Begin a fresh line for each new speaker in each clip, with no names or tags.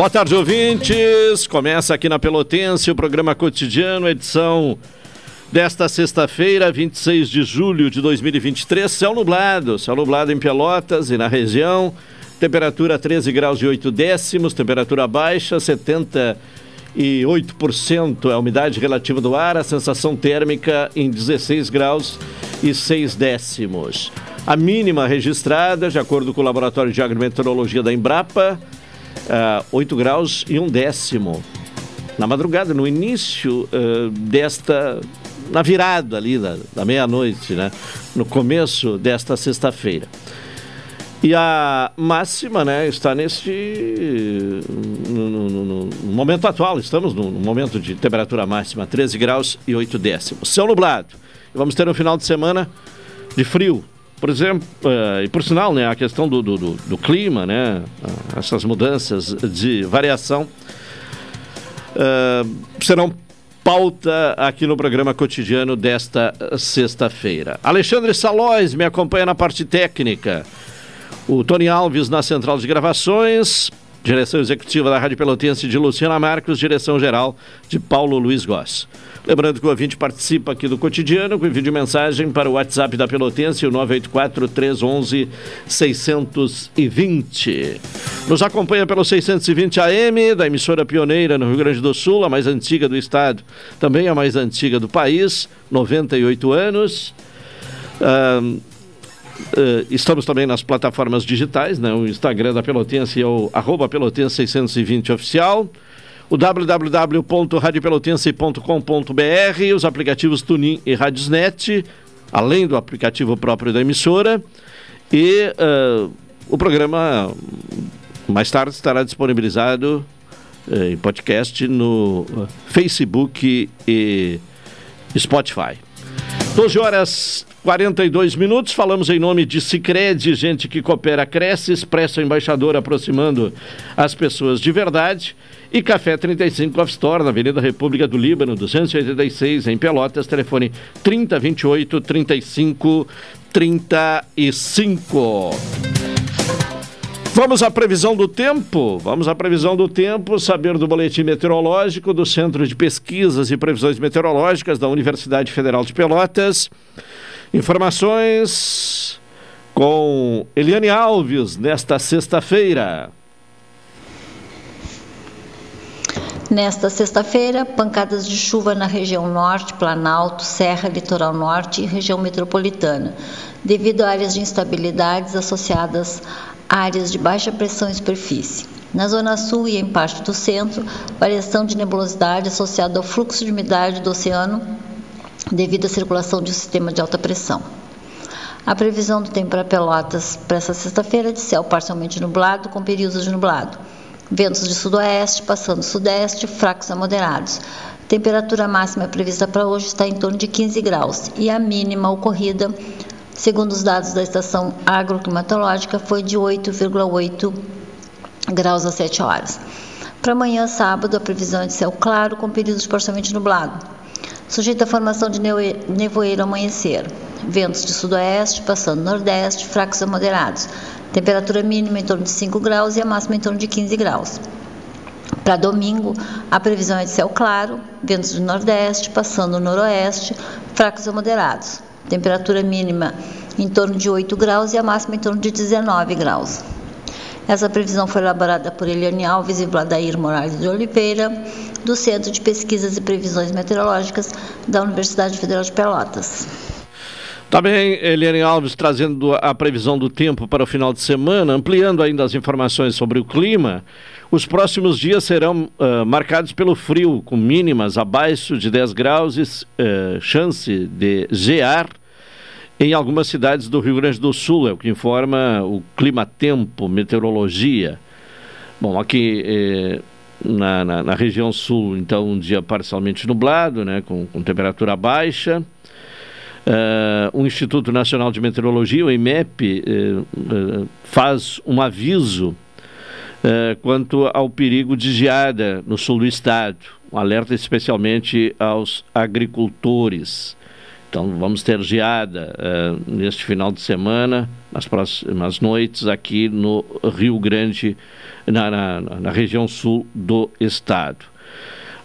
Boa tarde, ouvintes. Começa aqui na Pelotense o programa cotidiano, edição desta sexta-feira, 26 de julho de 2023. Céu nublado, céu nublado em Pelotas e na região. Temperatura 13 graus e 8 décimos, temperatura baixa, 78% é a umidade relativa do ar, a sensação térmica em 16 graus e 6 décimos. A mínima registrada, de acordo com o Laboratório de Agrometeorologia da Embrapa, uh, ah, 8 graus e um décimo. Na madrugada, no início uh, desta. Na virada ali da, da meia-noite, né? No começo desta sexta-feira. E a máxima, né, está neste. No, no, no, momento atual, estamos no, momento de temperatura máxima, 13 graus e 8 décimos. Céu nublado. Vamos ter um final de semana de frio, por exemplo, uh, e por sinal, né, a questão do, do, do, clima, né, uh, essas mudanças de variação uh, serão pauta aqui no programa cotidiano desta sexta-feira. Alexandre Salóis me acompanha na parte técnica. O Tony Alves na central de gravações, direção executiva da Rádio Pelotense de Luciana Marcos, direção geral de Paulo Luiz Goss. Lembrando que o ouvinte participa aqui do cotidiano com envio de mensagem para o WhatsApp da Pelotense, o 984-311-620. Nos acompanha pelo 620 AM, da emissora pioneira no Rio Grande do Sul, a mais antiga do estado, também a mais antiga do país, 98 anos. Uh, estamos também nas plataformas digitais, né? o Instagram da Pelotense é o arroba Pelotense 620 oficial o www.radiopelotense.com.br, os aplicativos Tunin e Radiosnet, além do aplicativo próprio da emissora. E uh, o programa mais tarde estará disponibilizado uh, em podcast no uh, Facebook e Spotify. 12 horas 42 minutos, falamos em nome de Cicred, gente que coopera, cresce, expressa o embaixador aproximando as pessoas de verdade. E Café 35 Off Store, na Avenida República do Líbano, 286, em Pelotas, telefone 3028 35 35. Vamos à previsão do tempo. Vamos à previsão do tempo, saber do boletim meteorológico do Centro de Pesquisas e Previsões Meteorológicas da Universidade Federal de Pelotas. Informações com Eliane Alves nesta sexta-feira.
Nesta sexta-feira, pancadas de chuva na região norte, Planalto, Serra, Litoral Norte e região metropolitana, devido a áreas de instabilidades associadas áreas de baixa pressão em superfície. Na zona sul e em parte do centro, variação de nebulosidade associada ao fluxo de umidade do oceano devido à circulação de um sistema de alta pressão. A previsão do tempo para Pelotas para esta sexta-feira é de céu parcialmente nublado com períodos de nublado Ventos de sudoeste, passando sudeste, fracos a moderados. Temperatura máxima prevista para hoje está em torno de 15 graus e a mínima ocorrida, segundo os dados da estação agroclimatológica, foi de 8,8 graus às 7 horas. Para amanhã, sábado, a previsão é de céu claro com períodos parcialmente nublado, sujeito à formação de nevoeiro amanhecer. Ventos de sudoeste, passando nordeste, fracos a moderados. Temperatura mínima em torno de 5 graus e a máxima em torno de 15 graus. Para domingo, a previsão é de céu claro, ventos do nordeste, passando no noroeste, fracos a moderados. Temperatura mínima em torno de 8 graus e a máxima em torno de 19 graus. Essa previsão foi elaborada por Eliane Alves e Vladair Moraes de Oliveira, do Centro de Pesquisas e Previsões Meteorológicas da Universidade Federal de Pelotas.
Também Eliane Alves trazendo a previsão do tempo para o final de semana, ampliando ainda as informações sobre o clima. Os próximos dias serão uh, marcados pelo frio, com mínimas abaixo de 10 graus e uh, chance de gear em algumas cidades do Rio Grande do Sul, é o que informa o Clima Tempo, Meteorologia. Bom, aqui eh, na, na, na, região sul, então, um dia parcialmente nublado, né, com, com temperatura baixa. Uh, o Instituto Nacional de Meteorologia, o IMEP, uh, uh, faz um aviso quanto ao perigo de geada no sul do estado, um alerta especialmente aos agricultores. Então vamos ter geada neste final de semana, nas próximas noites, aqui no Rio Grande, na, na, na região sul do estado.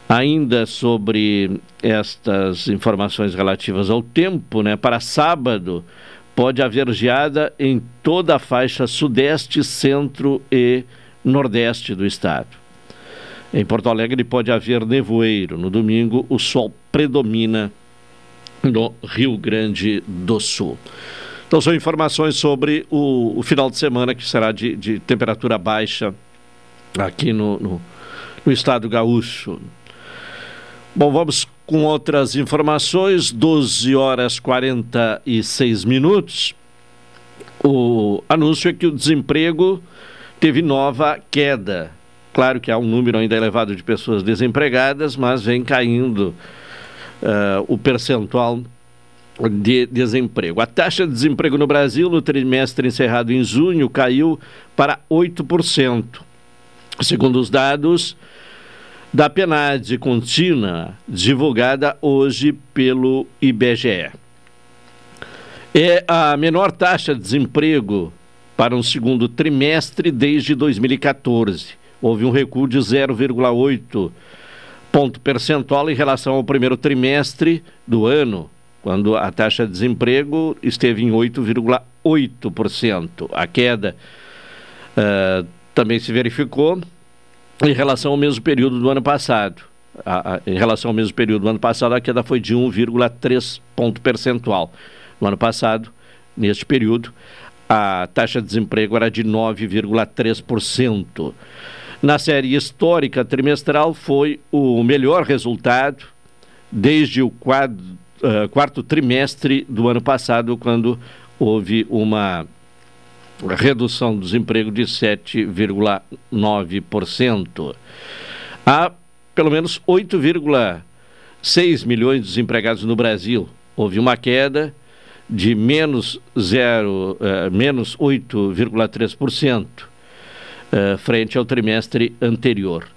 Ainda sobre estas informações relativas ao tempo, né, para sábado pode haver geada em toda a faixa sudeste, centro e nordeste do estado. Em Porto Alegre pode haver nevoeiro. No domingo, o sol predomina no Rio Grande do Sul. Então, são informações sobre o, o final de semana, que será de, de temperatura baixa aqui no, no, no estado gaúcho. Bom, vamos com outras informações. 12 horas 46 minutos. O anúncio é que o desemprego teve nova queda. Claro que há um número ainda elevado de pessoas desempregadas, mas vem caindo o percentual de desemprego. A taxa de desemprego no Brasil no trimestre encerrado em junho caiu para 8%. Segundo os dados da PNAD contínua, divulgada hoje pelo IBGE. É a menor taxa de desemprego para um segundo trimestre desde 2014. Houve um recuo de 0,8 ponto percentual em relação ao primeiro trimestre do ano, quando a taxa de desemprego esteve em 8,8%. A queda uh, também se verificou em relação ao mesmo período do ano passado. A, a, em relação ao mesmo período do ano passado, a queda foi de 1,3 ponto percentual. No ano passado, neste período, a taxa de desemprego era de 9,3%. Na série histórica trimestral, foi o melhor resultado desde o quadro, uh, quarto trimestre do ano passado, quando houve uma redução do desemprego de 7,9%. Há pelo menos 8,6 milhões de desempregados no Brasil. Houve uma queda de menos, uh, menos 8,3% eh, frente ao trimestre anterior.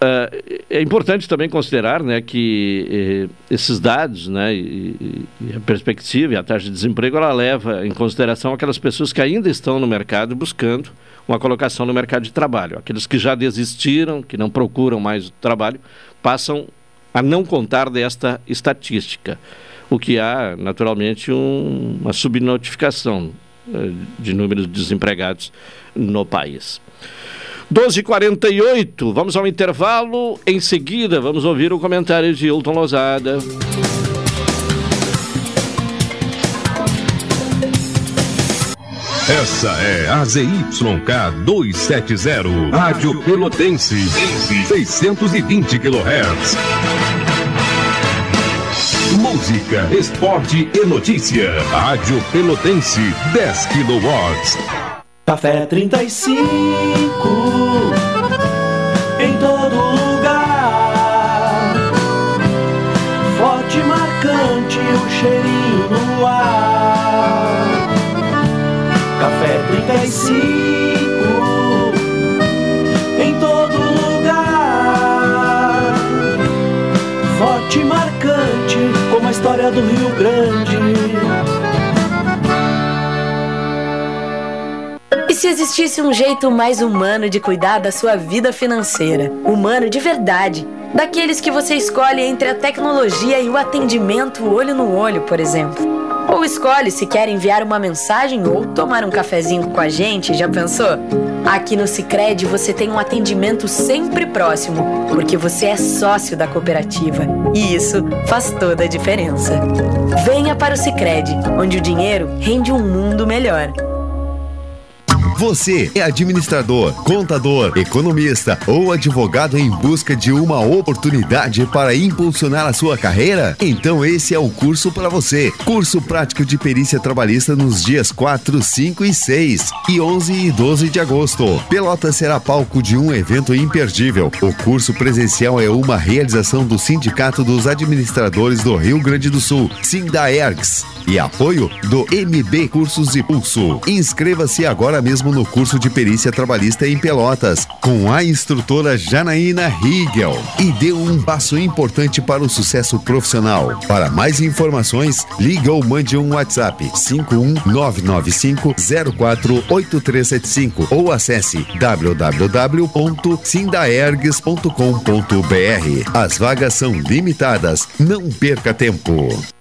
Uh, é importante também considerar né, que eh, esses dados né, e, e, a perspectiva e a taxa de desemprego ela leva em consideração aquelas pessoas que ainda estão no mercado buscando uma colocação no mercado de trabalho. Aqueles que já desistiram, que não procuram mais trabalho, passam a não contar desta estatística, o que há naturalmente um, uma subnotificação de números de desempregados no país. 12h48, vamos ao intervalo. Em seguida, vamos ouvir o comentário de Hilton Lozada.
Essa é a ZYK 270, Rádio Pelotense, 620 kHz. Música, esporte e notícia. Rádio Pelotense, 10 kW.
Café 35 em todo lugar. Forte, marcante, o cheirinho no ar. Café 35 do Rio Grande.
se existisse um jeito mais humano de cuidar da sua vida financeira? Humano de verdade. Daqueles que você escolhe entre a tecnologia e o atendimento olho no olho, por exemplo. Ou escolhe se quer enviar uma mensagem ou tomar um cafezinho com a gente, já pensou? Aqui no Sicredi você tem um atendimento sempre próximo, porque você é sócio da cooperativa e isso faz toda a diferença. Venha para o Sicredi, onde o dinheiro rende um mundo melhor.
Você é administrador, contador, economista ou advogado em busca de uma oportunidade para impulsionar a sua carreira? Então esse é o curso para você. Curso prático de perícia trabalhista nos dias 4, 5 e 6 e 11 e 12 de agosto. Pelota será palco de um evento imperdível. O curso presencial é uma realização do Sindicato dos Administradores do Rio Grande do Sul, Sindaergs, e apoio do MB Cursos e Pulso. Inscreva-se agora mesmo mesmo no curso de perícia trabalhista em Pelotas, com a instrutora Janaína Riegel, e deu um passo importante para o sucesso profissional. Para mais informações, liga ou mande um WhatsApp 51995048375 ou acesse www.sindaergs.com.br. As vagas são limitadas, não perca tempo.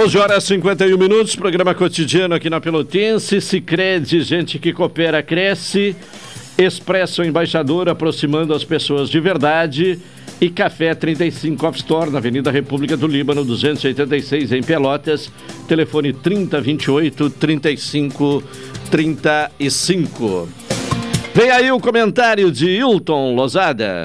12 horas e 51 minutos, programa cotidiano aqui na Pelotense. Sicredi, gente que coopera, cresce. Expresso Embaixador, aproximando as pessoas de verdade. E Café 35 Off Store, na Avenida República do Líbano, 286, em Pelotas. Telefone 3028 35 35. Vem aí o comentário de Hilton Lozada.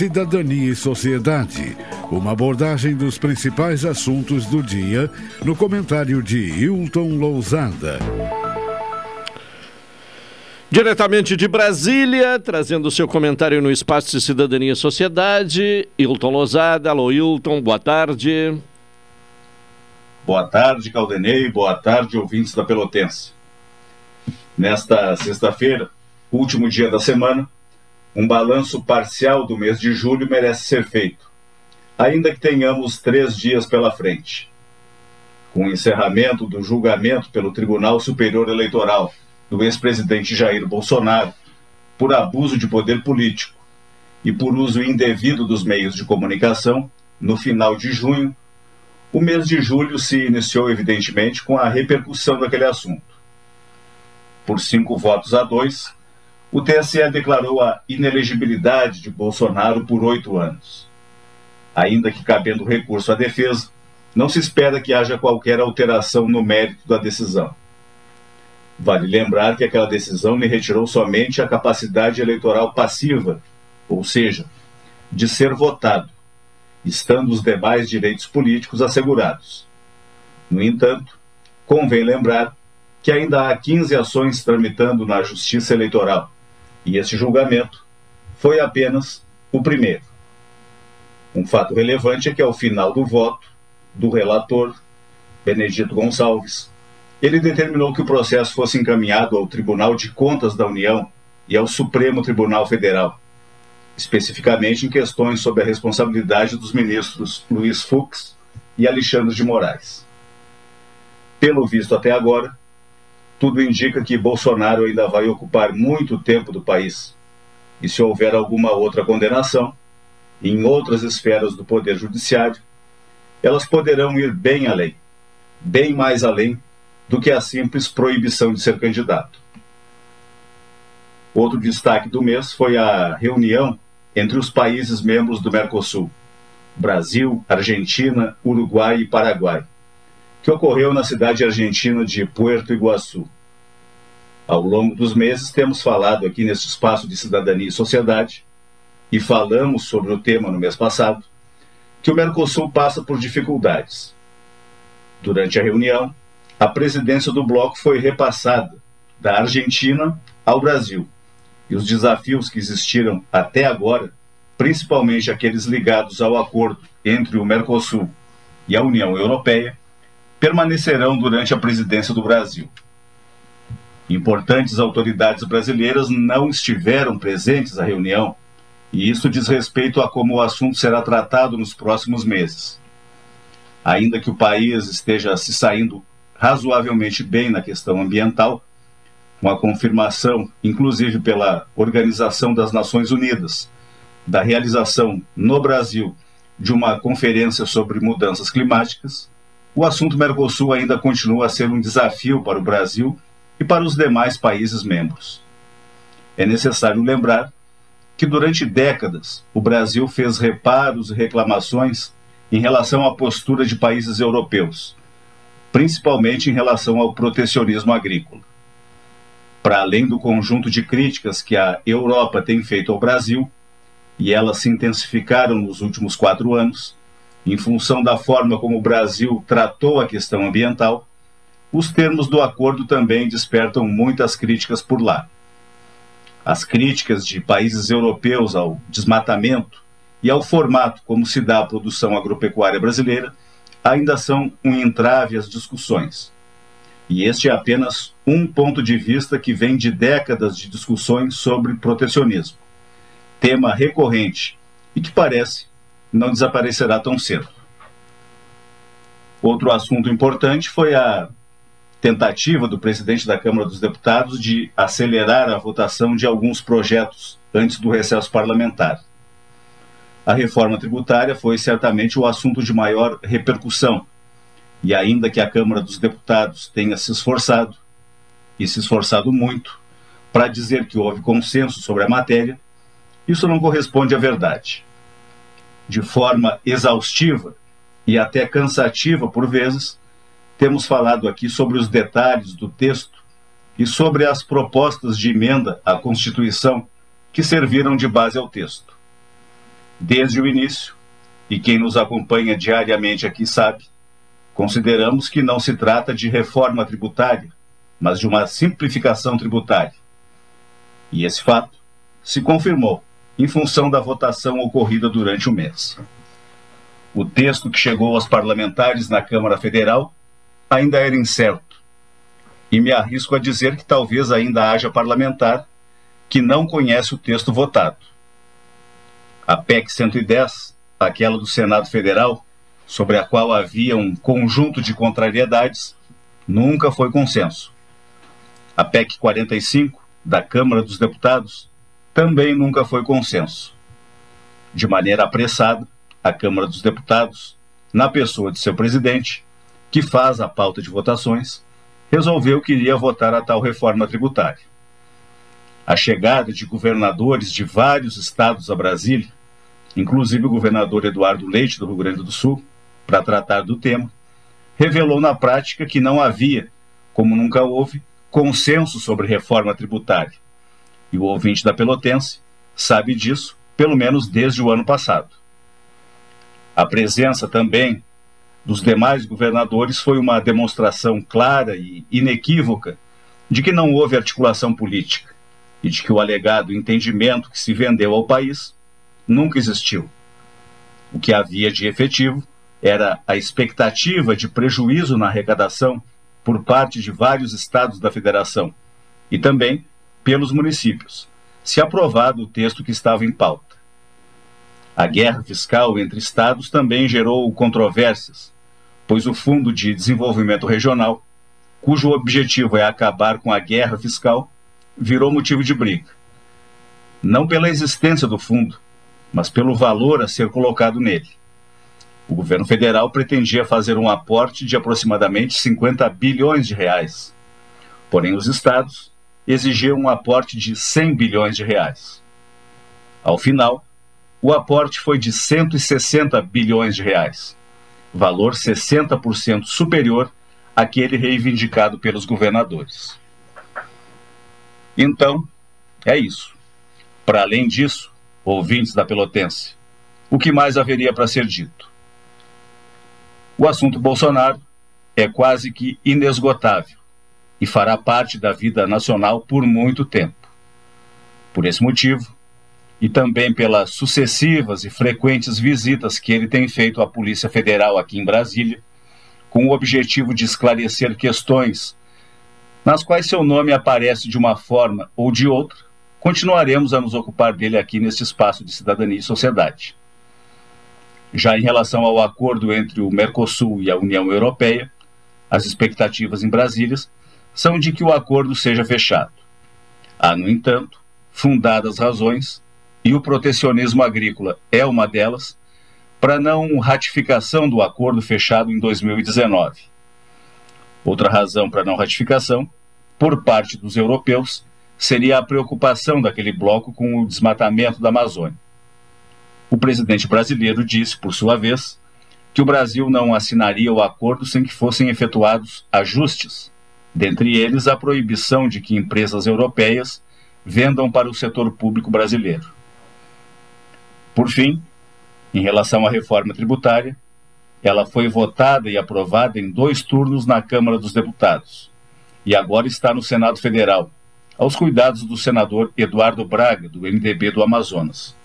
Cidadania e Sociedade. Uma abordagem dos principais assuntos do dia no comentário de Hilton Lousada.
Diretamente de Brasília, trazendo seu comentário no Espaço de Cidadania e Sociedade, Hilton Lousada. Alô, Hilton, boa tarde.
Boa tarde, Caldenei. Boa tarde, ouvintes da Pelotense. Nesta sexta-feira, último dia da semana, um balanço parcial do mês de julho merece ser feito, ainda que tenhamos três dias pela frente. Com o encerramento do julgamento pelo Tribunal Superior Eleitoral do ex-presidente Jair Bolsonaro por abuso de poder político e por uso indevido dos meios de comunicação, no final de junho, o mês de julho se iniciou, evidentemente, com a repercussão daquele assunto. Por cinco votos a dois, o TSE declarou a inelegibilidade de Bolsonaro por oito anos. Ainda que cabendo recurso à defesa, não se espera que haja qualquer alteração no mérito da decisão. Vale lembrar que aquela decisão lhe retirou somente a capacidade eleitoral passiva, ou seja, de ser votado, estando os demais direitos políticos assegurados. No entanto, convém lembrar que ainda há 15 ações tramitando na Justiça Eleitoral e esse julgamento foi apenas o primeiro. Um fato relevante é que, ao final do voto do relator, Benedito Gonçalves, ele determinou que o processo fosse encaminhado ao Tribunal de Contas da União e ao Supremo Tribunal Federal, especificamente em questões sobre a responsabilidade dos ministros Luiz Fux e Alexandre de Moraes. Pelo visto até agora, tudo indica que Bolsonaro ainda vai ocupar muito tempo do país. E se houver alguma outra condenação, em outras esferas do Poder Judiciário, elas poderão ir bem além, bem mais além do que a simples proibição de ser candidato. Outro destaque do mês foi a reunião entre os países membros do Mercosul, Brasil, Argentina, Uruguai e Paraguai que ocorreu na cidade argentina de Puerto Iguaçu. Ao longo dos meses, temos falado aqui neste espaço de cidadania e sociedade, e falamos sobre o tema no mês passado, que o Mercosul passa por dificuldades. Durante a reunião, a presidência do bloco foi repassada da Argentina ao Brasil, e os desafios que existiram até agora, principalmente aqueles ligados ao acordo entre o Mercosul e a União Europeia permanecerão durante a presidência do Brasil. Importantes autoridades brasileiras não estiveram presentes à reunião, e isso diz respeito a como o assunto será tratado nos próximos meses. Ainda que o país esteja se saindo razoavelmente bem na questão ambiental, com a confirmação, inclusive pela Organização das Nações Unidas, da realização no Brasil de uma conferência sobre mudanças climáticas, o assunto Mercosul ainda continua a ser um desafio para o Brasil e para os demais países membros. É necessário lembrar que durante décadas o Brasil fez reparos e reclamações em relação à postura de países europeus, principalmente em relação ao protecionismo agrícola. Para além do conjunto de críticas que a Europa tem feito ao Brasil, e elas se intensificaram nos últimos quatro anos, em função da forma como o Brasil tratou a questão ambiental, os termos do acordo também despertam muitas críticas por lá. As críticas de países europeus ao desmatamento e ao formato como se dá a produção agropecuária brasileira ainda são um entrave às discussões. E este é apenas um ponto de vista que vem de décadas de discussões sobre protecionismo, tema recorrente e que parece não desaparecerá tão cedo. Outro assunto importante foi a tentativa do presidente da Câmara dos Deputados de acelerar a votação de alguns projetos antes do recesso parlamentar. A reforma tributária foi certamente o assunto de maior repercussão, e ainda que a Câmara dos Deputados tenha se esforçado, e se esforçado muito, para dizer que houve consenso sobre a matéria, isso não corresponde à verdade. De forma exaustiva e até cansativa por vezes, temos falado aqui sobre os detalhes do texto e sobre as propostas de emenda à Constituição que serviram de base ao texto. Desde o início, e quem nos acompanha diariamente aqui sabe, consideramos que não se trata de reforma tributária, mas de uma simplificação tributária. E esse fato se confirmou em função da votação ocorrida durante o mês. O texto que chegou aos parlamentares na Câmara Federal ainda era incerto. E me arrisco a dizer que talvez ainda haja parlamentar que não conhece o texto votado. A PEC 110, aquela do Senado Federal, sobre a qual havia um conjunto de contrariedades, nunca foi consenso. A PEC 45, da Câmara dos Deputados, também nunca foi consenso. De maneira apressada, a Câmara dos Deputados, na pessoa de seu presidente, que faz a pauta de votações, resolveu que iria votar a tal reforma tributária. A chegada de governadores de vários estados a Brasília, inclusive o governador Eduardo Leite, do Rio Grande do Sul, para tratar do tema, revelou na prática que não havia, como nunca houve, consenso sobre reforma tributária. E o ouvinte da Pelotense sabe disso, pelo menos desde o ano passado. A presença também dos demais governadores foi uma demonstração clara e inequívoca de que não houve articulação política e de que o alegado entendimento que se vendeu ao país nunca existiu. O que havia de efetivo era a expectativa de prejuízo na arrecadação por parte de vários estados da federação e também pelos municípios, se aprovado o texto que estava em pauta. A guerra fiscal entre estados também gerou controvérsias, pois o Fundo de Desenvolvimento Regional, cujo objetivo é acabar com a guerra fiscal, virou motivo de briga. Não pela existência do fundo, mas pelo valor a ser colocado nele. O governo federal pretendia fazer um aporte de aproximadamente 50 bilhões de reais. Porém, os estados exigiam um aporte de 100 bilhões de reais. Ao final, o aporte foi de 160 bilhões de reais, valor 60% superior àquele reivindicado pelos governadores. Então, é isso. Para além disso, ouvintes da Pelotense, o que mais haveria para ser dito? O assunto Bolsonaro é quase que inesgotável e fará parte da vida nacional por muito tempo. Por esse motivo, e também pelas sucessivas e frequentes visitas que ele tem feito à Polícia Federal aqui em Brasília, com o objetivo de esclarecer questões nas quais seu nome aparece de uma forma ou de outra, continuaremos a nos ocupar dele aqui neste espaço de cidadania e sociedade. Já em relação ao acordo entre o Mercosul e a União Europeia, as expectativas em Brasília são de que o acordo seja fechado. Há, no entanto, fundadas razões, e o protecionismo agrícola é uma delas, para não ratificação do acordo fechado em 2019. Outra razão para não ratificação, por parte dos europeus, seria a preocupação daquele bloco com o desmatamento da Amazônia. O presidente brasileiro disse, por sua vez, que o Brasil não assinaria o acordo sem que fossem efetuados ajustes, dentre eles a proibição de que empresas europeias vendam para o setor público brasileiro. Por fim, em relação à reforma tributária, ela foi votada e aprovada em dois turnos na Câmara dos Deputados e agora está no Senado Federal, aos cuidados do senador Eduardo Braga, do MDB do Amazonas.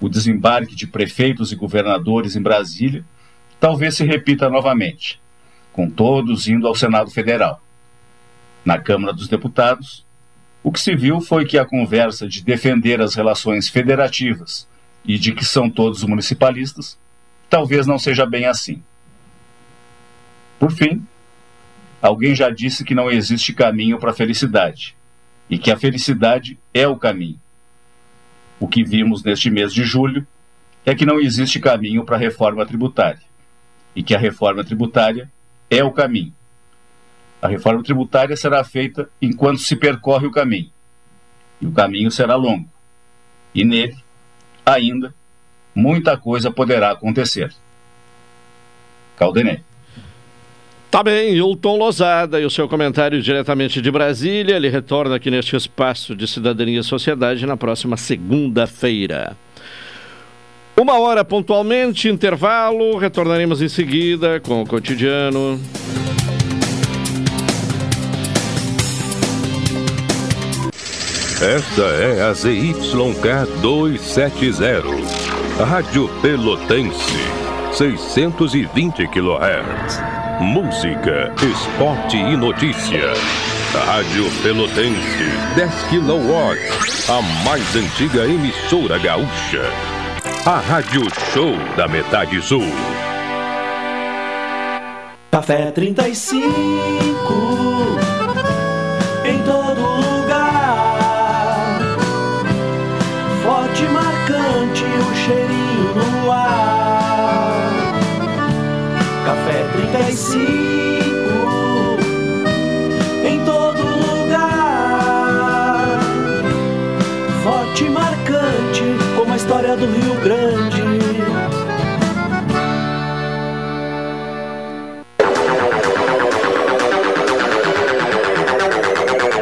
O desembarque de prefeitos e governadores em Brasília talvez se repita novamente, com todos indo ao Senado Federal. Na Câmara dos Deputados, o que se viu foi que a conversa de defender as relações federativas e de que são todos municipalistas talvez não seja bem assim. Por fim, alguém já disse que não existe caminho para a felicidade e que a felicidade é o caminho. O que vimos neste mês de julho é que não existe caminho para a reforma tributária e que a reforma tributária é o caminho. A reforma tributária será feita enquanto se percorre o caminho. E o caminho será longo. E nele, ainda, muita coisa poderá acontecer. Caldenei.
Tá bem, Hilton Lozada e o seu comentário diretamente de Brasília. Ele retorna aqui neste espaço de Cidadania e Sociedade na próxima segunda-feira. Uma hora pontualmente, intervalo, retornaremos em seguida com o cotidiano.
Esta é a ZYK 270, Rádio Pelotense, 620 kHz. Música, esporte e notícia. Rádio Pelotense, 10 kW, a mais antiga emissora gaúcha. A Rádio Show da Metade Sul.
Café 35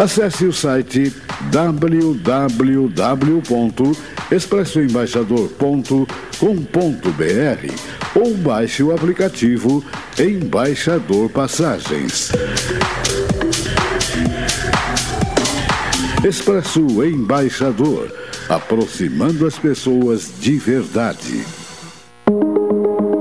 Acesse o site www.expressoembaixador.com.br ou baixe o aplicativo Embaixador Passagens. Expresso Embaixador, aproximando as pessoas de verdade.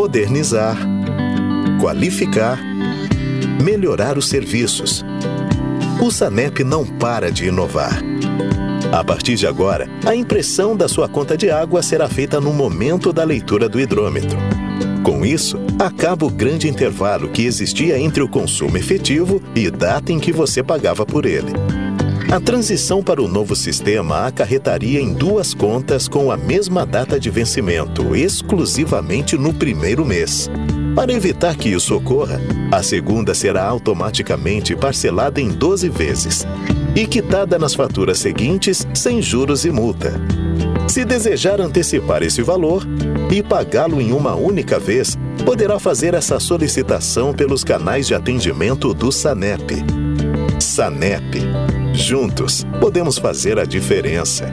Modernizar, qualificar, melhorar os serviços. O SANEP não para de inovar. A partir de agora, a impressão da sua conta de água será feita no momento da leitura do hidrômetro. Com isso, acaba o grande intervalo que existia entre o consumo efetivo e data em que você pagava por ele. A transição para o novo sistema acarretaria em duas contas com a mesma data de vencimento, exclusivamente no primeiro mês. Para evitar que isso ocorra, a segunda será automaticamente parcelada em 12 vezes e quitada nas faturas seguintes sem juros e multa. Se desejar antecipar esse valor e pagá-lo em uma única vez, poderá fazer essa solicitação pelos canais de atendimento do SANEP. SANEP. Juntos, podemos fazer a diferença.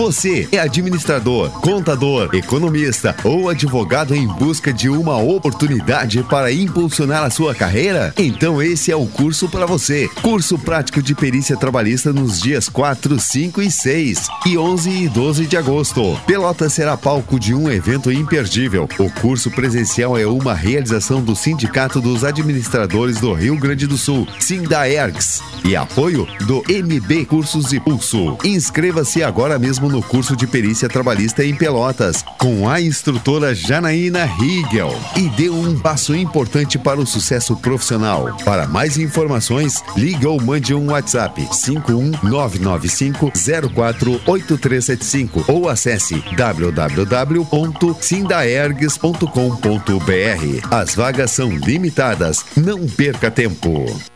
Você é administrador, contador, economista ou advogado em busca de uma oportunidade para impulsionar a sua carreira? Então esse é o curso para você. Curso prático de perícia trabalhista nos dias 4, 5 e 6 e 11 e 12 de agosto. Pelota será palco de um evento imperdível. O curso presencial é uma realização do Sindicato dos Administradores do Rio Grande do Sul, Sindaergs, e apoio do MB Cursos e Pulso. Inscreva-se agora mesmo no curso de perícia trabalhista em Pelotas, com a instrutora Janaína Riegel, e deu um passo importante para o sucesso profissional. Para mais informações, liga ou mande um WhatsApp 51995048375 ou acesse www.sindaergs.com.br. As vagas são limitadas, não perca tempo.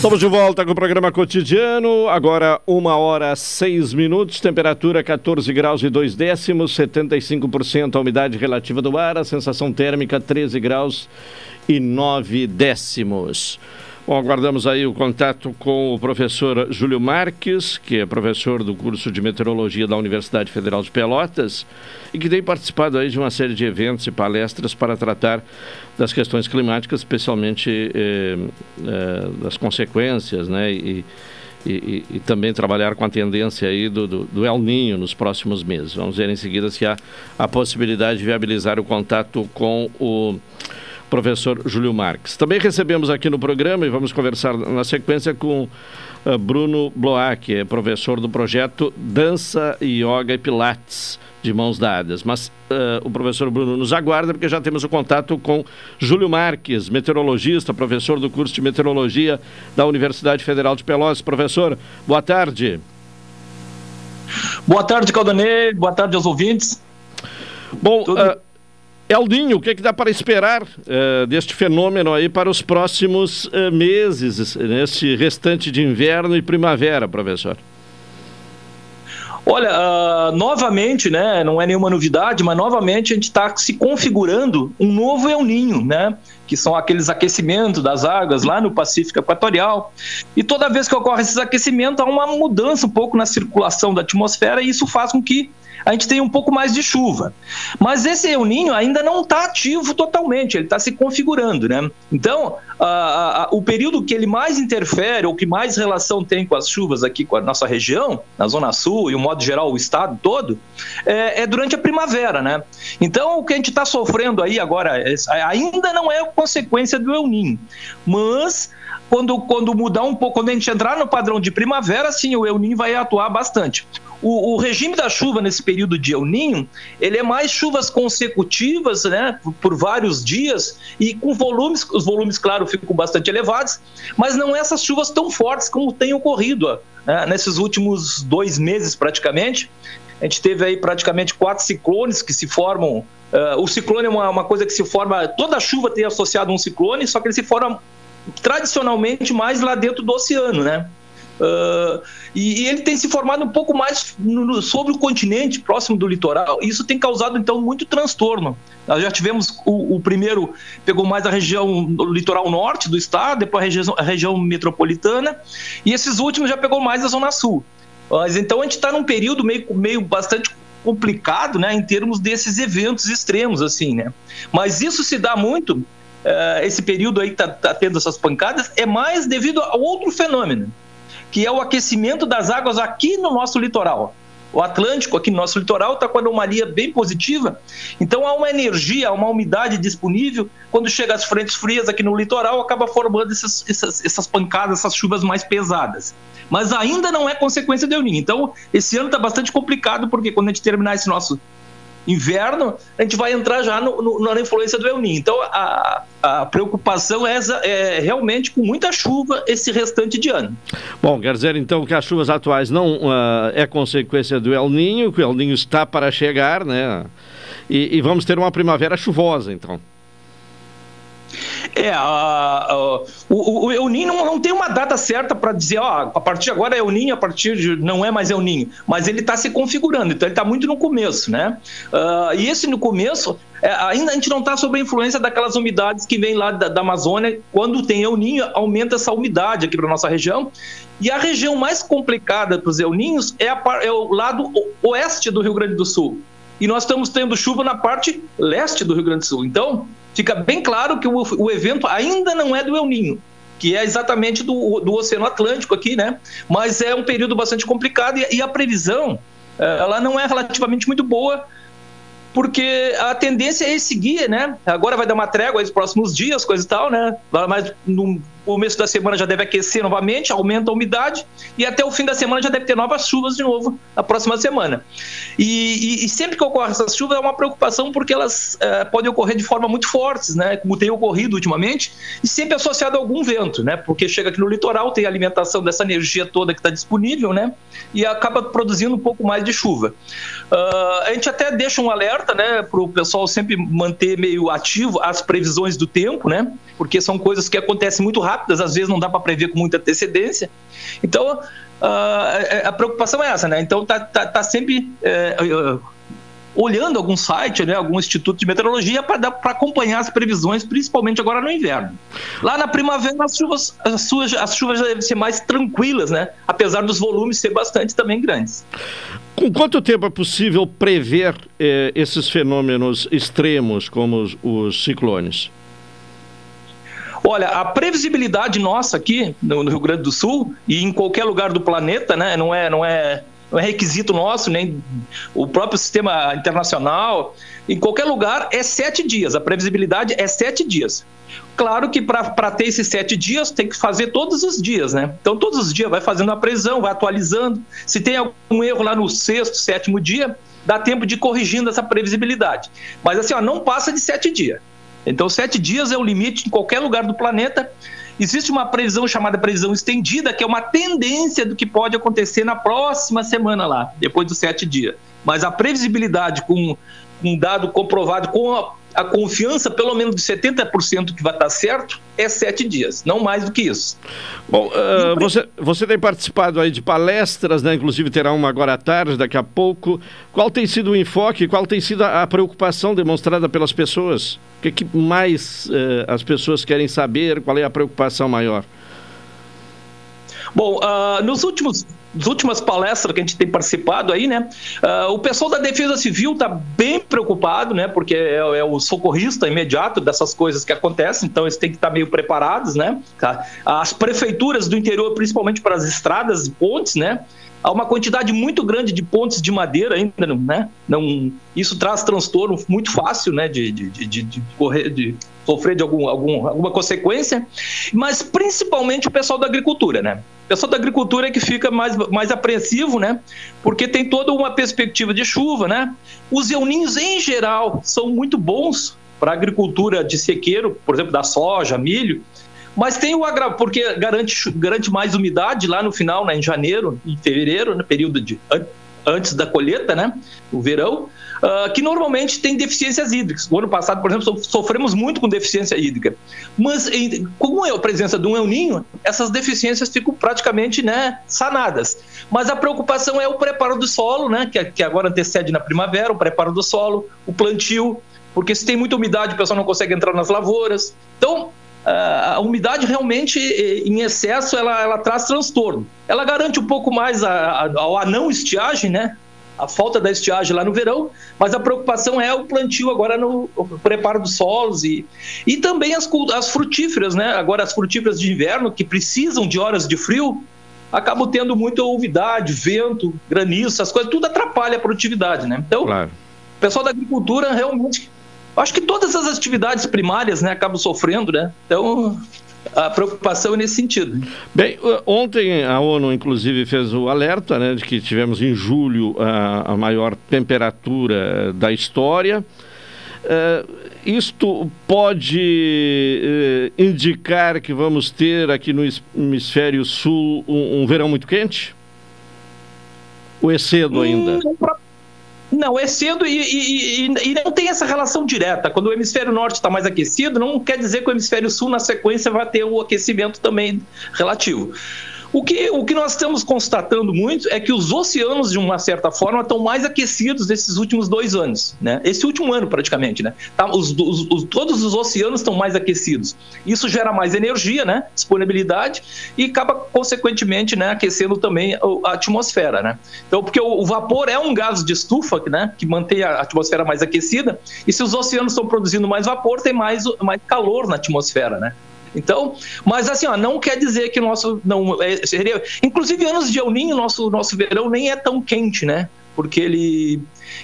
Estamos de volta com o programa cotidiano. Agora, uma hora seis minutos, temperatura 14 graus e dois décimos, 75% a umidade relativa do ar, a sensação térmica 13 graus e nove décimos. Bom, aguardamos aí o contato com o professor Júlio Marques, que é professor do curso de meteorologia da Universidade Federal de Pelotas e que tem participado aí de uma série de eventos e palestras para tratar das questões climáticas, especialmente eh, eh, das consequências, né? E, e, e, também trabalhar com a tendência aí do, do, do, El Ninho nos próximos meses. Vamos ver em seguida se há a possibilidade de viabilizar o contato com o professor Júlio Marques. Também recebemos aqui no programa e vamos conversar na sequência com uh, Bruno Bloach, que é professor do projeto Dança, Yoga e Pilates de mãos dadas. Mas uh, o professor Bruno nos aguarda porque já temos o contato com Júlio Marques, meteorologista, professor do curso de meteorologia da Universidade Federal de Pelotas. Professor, boa tarde.
Boa tarde, Caldanei. Boa tarde aos ouvintes.
Bom, Tudo... uh, Eldinho, o que, é que dá para esperar uh, deste fenômeno aí para os próximos uh, meses, neste restante de inverno e primavera, professor?
Olha, uh, novamente, né, não é nenhuma novidade, mas novamente a gente está se configurando um novo El Ninho, né, que são aqueles aquecimentos das águas lá no Pacífico Equatorial. E toda vez que ocorre esses aquecimentos, há uma mudança um pouco na circulação da atmosfera e isso faz com que a gente tem um pouco mais de chuva. Mas esse El Ninho ainda não está ativo totalmente, ele está se configurando, né? Então, a, a, o período que ele mais interfere, ou que mais relação tem com as chuvas aqui com a nossa região, na Zona Sul e, o modo geral, o estado todo, é, é durante a primavera, né? Então, o que a gente está sofrendo aí agora é, ainda não é consequência do El Ninho, mas quando, quando mudar um pouco, quando a gente entrar no padrão de primavera, sim, o El Ninho vai atuar bastante. O, o, regime da chuva nesse período de El Ninho, ele é mais chuvas consecutivas, né, por, por, vários dias e com volumes, os volumes, claro, ficam bastante elevados, mas não essas chuvas tão fortes como tem ocorrido né, nesses últimos dois meses praticamente. A gente teve aí praticamente quatro ciclones que se formam. Uh, o ciclone é uma, uma coisa que se forma, toda chuva tem associado um ciclone, só que ele se forma tradicionalmente mais lá dentro do oceano, né? Uh, e, e, ele tem se formado um pouco mais no, sobre o continente, próximo do litoral. Isso tem causado, então, muito transtorno. Nós já tivemos o, o primeiro, pegou mais a região, o litoral norte do estado, depois a região, a região metropolitana, e esses últimos já pegou mais a zona sul. Mas então a gente está num período meio, meio bastante complicado, né, em termos desses eventos extremos, assim, né. Mas isso se dá muito, uh, esse período aí que está tá tendo essas pancadas, é mais devido a outro fenômeno que é o aquecimento das águas aqui no nosso litoral. O Atlântico, aqui no nosso litoral, está com a anomalia bem positiva. Então há uma energia, uma umidade disponível. Quando chega as frentes frias aqui no litoral, acaba formando essas, essas, essas pancadas, essas chuvas mais pesadas. Mas ainda não é consequência do El. Então, esse ano está bastante complicado, porque quando a gente terminar esse nosso inverno, a gente vai entrar já no, no, na influência do El Niño. Então, a, a preocupação é, é, realmente com muita chuva esse restante de ano.
Bom, quer dizer então que as chuvas atuais não uh, é consequência do El Niño, que o El Niño está para chegar, né? E, e vamos ter uma primavera chuvosa, então.
É, a, a, o, o El Ninho não, não, tem uma data certa para dizer, ó, a partir de agora é El Ninho, a partir de não é mais El Ninho, mas ele está se configurando, então ele está muito no começo, né? Uh, e esse no começo, é, ainda a gente não está sob a influência daquelas umidades que vêm lá da, da Amazônia, quando tem El Ninho, aumenta essa umidade aqui para nossa região, e a região mais complicada para os El Ninhos é, a, é o lado oeste do Rio Grande do Sul, e nós estamos tendo chuva na parte leste do Rio Grande do Sul. Então, fica bem claro que o, o evento ainda não é do El Ninho, que é exatamente do, do Oceano Atlântico aqui, né? Mas é um período bastante complicado e, e a previsão eh, ela não é relativamente muito boa porque a tendência é seguir, né? Agora vai dar uma trégua nos próximos dias, coisa e tal, né? Mas no começo da semana já deve aquecer novamente, aumenta a umidade e até o fim da semana já deve ter novas chuvas de novo na próxima semana. E, e, e sempre que ocorre essas chuvas é uma preocupação porque elas é, podem ocorrer de forma muito fortes, né? Como tem ocorrido ultimamente e sempre associado a algum vento, né? Porque chega aqui no litoral tem alimentação dessa energia toda que está disponível, né? E acaba produzindo um pouco mais de chuva. Uh, a gente até deixa um alerta, né? Para o pessoal sempre manter meio ativo as previsões do tempo, né? Porque são coisas que acontecem muito rápidas, às vezes não dá para prever com muita antecedência. Então, uh, a preocupação é essa, né? Então, tá, tá, tá sempre uh, olhando algum site, né, algum instituto de meteorologia para acompanhar as previsões, principalmente agora no inverno. Lá na primavera, as chuvas, as chuvas, as chuvas devem ser mais tranquilas, né? Apesar dos volumes ser bastante também grandes.
Com quanto tempo é possível prever eh, esses fenômenos extremos, como os, os ciclones?
Olha, a previsibilidade nossa aqui no, no, Rio Grande do Sul e em qualquer lugar do planeta, né, não é, não é, não é requisito nosso, nem o próprio sistema internacional, em qualquer lugar é sete dias. A previsibilidade é sete dias. Claro que para ter esses sete dias tem que fazer todos os dias, né? Então todos os dias vai fazendo a previsão, vai atualizando. Se tem algum erro lá no sexto, sétimo dia, dá tempo de ir corrigindo essa previsibilidade. Mas assim, ó, não passa de sete dias. Então, sete dias é o limite em qualquer lugar do planeta. Existe uma previsão chamada previsão estendida, que é uma tendência do que pode acontecer na próxima semana lá, depois dos sete dias. Mas a previsibilidade com um dado comprovado com a a confiança, pelo menos de 70% que vai estar certo, é sete dias, não mais do que isso.
Bom, uh, você, você tem participado aí de palestras, né? Inclusive terá uma agora à tarde, daqui a pouco. Qual tem sido o enfoque, qual tem sido a, a preocupação demonstrada pelas pessoas? O que, que mais uh, as pessoas querem saber? Qual é a preocupação maior?
Bom, uh, nos últimos nas últimas palestras que a gente tem participado aí, né? Uh, o pessoal da Defesa Civil está bem preocupado, né? Porque é, é, o socorrista imediato dessas coisas que acontecem, então eles têm que estar tá meio preparados, né? Tá? As prefeituras do interior, principalmente para as estradas e pontes, né? Há uma quantidade muito grande de pontes de madeira ainda, né? Não, isso traz transtorno muito fácil, né? De, de, de, de correr, de sofrer de algum, algum, alguma consequência, mas principalmente o pessoal da agricultura, né? O pessoal da agricultura é que fica mais, mais apreensivo, né? Porque tem toda uma perspectiva de chuva, né? Os euninhos, em geral, são muito bons para a agricultura de sequeiro, por exemplo, da soja, milho, mas tem o agravo, porque garante, garante mais umidade lá no final, né, em janeiro, em fevereiro, no período de antes da colheita, né, o verão, uh, que normalmente tem deficiências hídricas. O ano passado, por exemplo, sofremos muito com deficiência hídrica. Mas, em, como é a presença de um El Ninho, essas deficiências ficam praticamente né, sanadas. Mas a preocupação é o preparo do solo, né, que, que agora antecede na primavera, o preparo do solo, o plantio, porque se tem muita umidade, o pessoal não consegue entrar nas lavouras. Então, a umidade realmente em excesso ela, ela traz transtorno. Ela garante um pouco mais a, a, a não estiagem, né? A falta da estiagem lá no verão, mas a preocupação é o plantio agora no preparo dos solos e, e também as, as frutíferas, né? Agora as frutíferas de inverno que precisam de horas de frio acabam tendo muita umidade, vento, granizo, essas coisas, tudo atrapalha a produtividade, né? Então, claro. o pessoal da agricultura realmente Acho que todas as atividades primárias né, acabam sofrendo, né? Então, a preocupação é nesse sentido.
Bem, ontem a ONU, inclusive, fez o alerta né, de que tivemos em julho a, a maior temperatura da história. Uh, isto pode uh, indicar que vamos ter aqui no hemisfério sul um, um verão muito quente? Ou é cedo ainda? Hum,
não, é cedo e, e, e, e, não tem essa relação direta. Quando o hemisfério norte está mais aquecido, não quer dizer que o hemisfério sul, na sequência, vai ter o aquecimento também relativo. O que, o que nós estamos constatando muito é que os oceanos, de uma certa forma, estão mais aquecidos nesses últimos dois anos, né? Esse último ano, praticamente, né? Tá, os, os, os, todos os oceanos estão mais aquecidos. Isso gera mais energia, né? Disponibilidade e acaba, consequentemente, né, aquecendo também a atmosfera, né? Então, porque o, o vapor é um gás de estufa, né? Que mantém a atmosfera mais aquecida e se os oceanos estão produzindo mais vapor, tem mais, mais calor na atmosfera, né? Então, mas assim, ó, não quer dizer que o nosso não é, seria, inclusive anos de El Ninho, nosso nosso verão nem é tão quente, né? Porque ele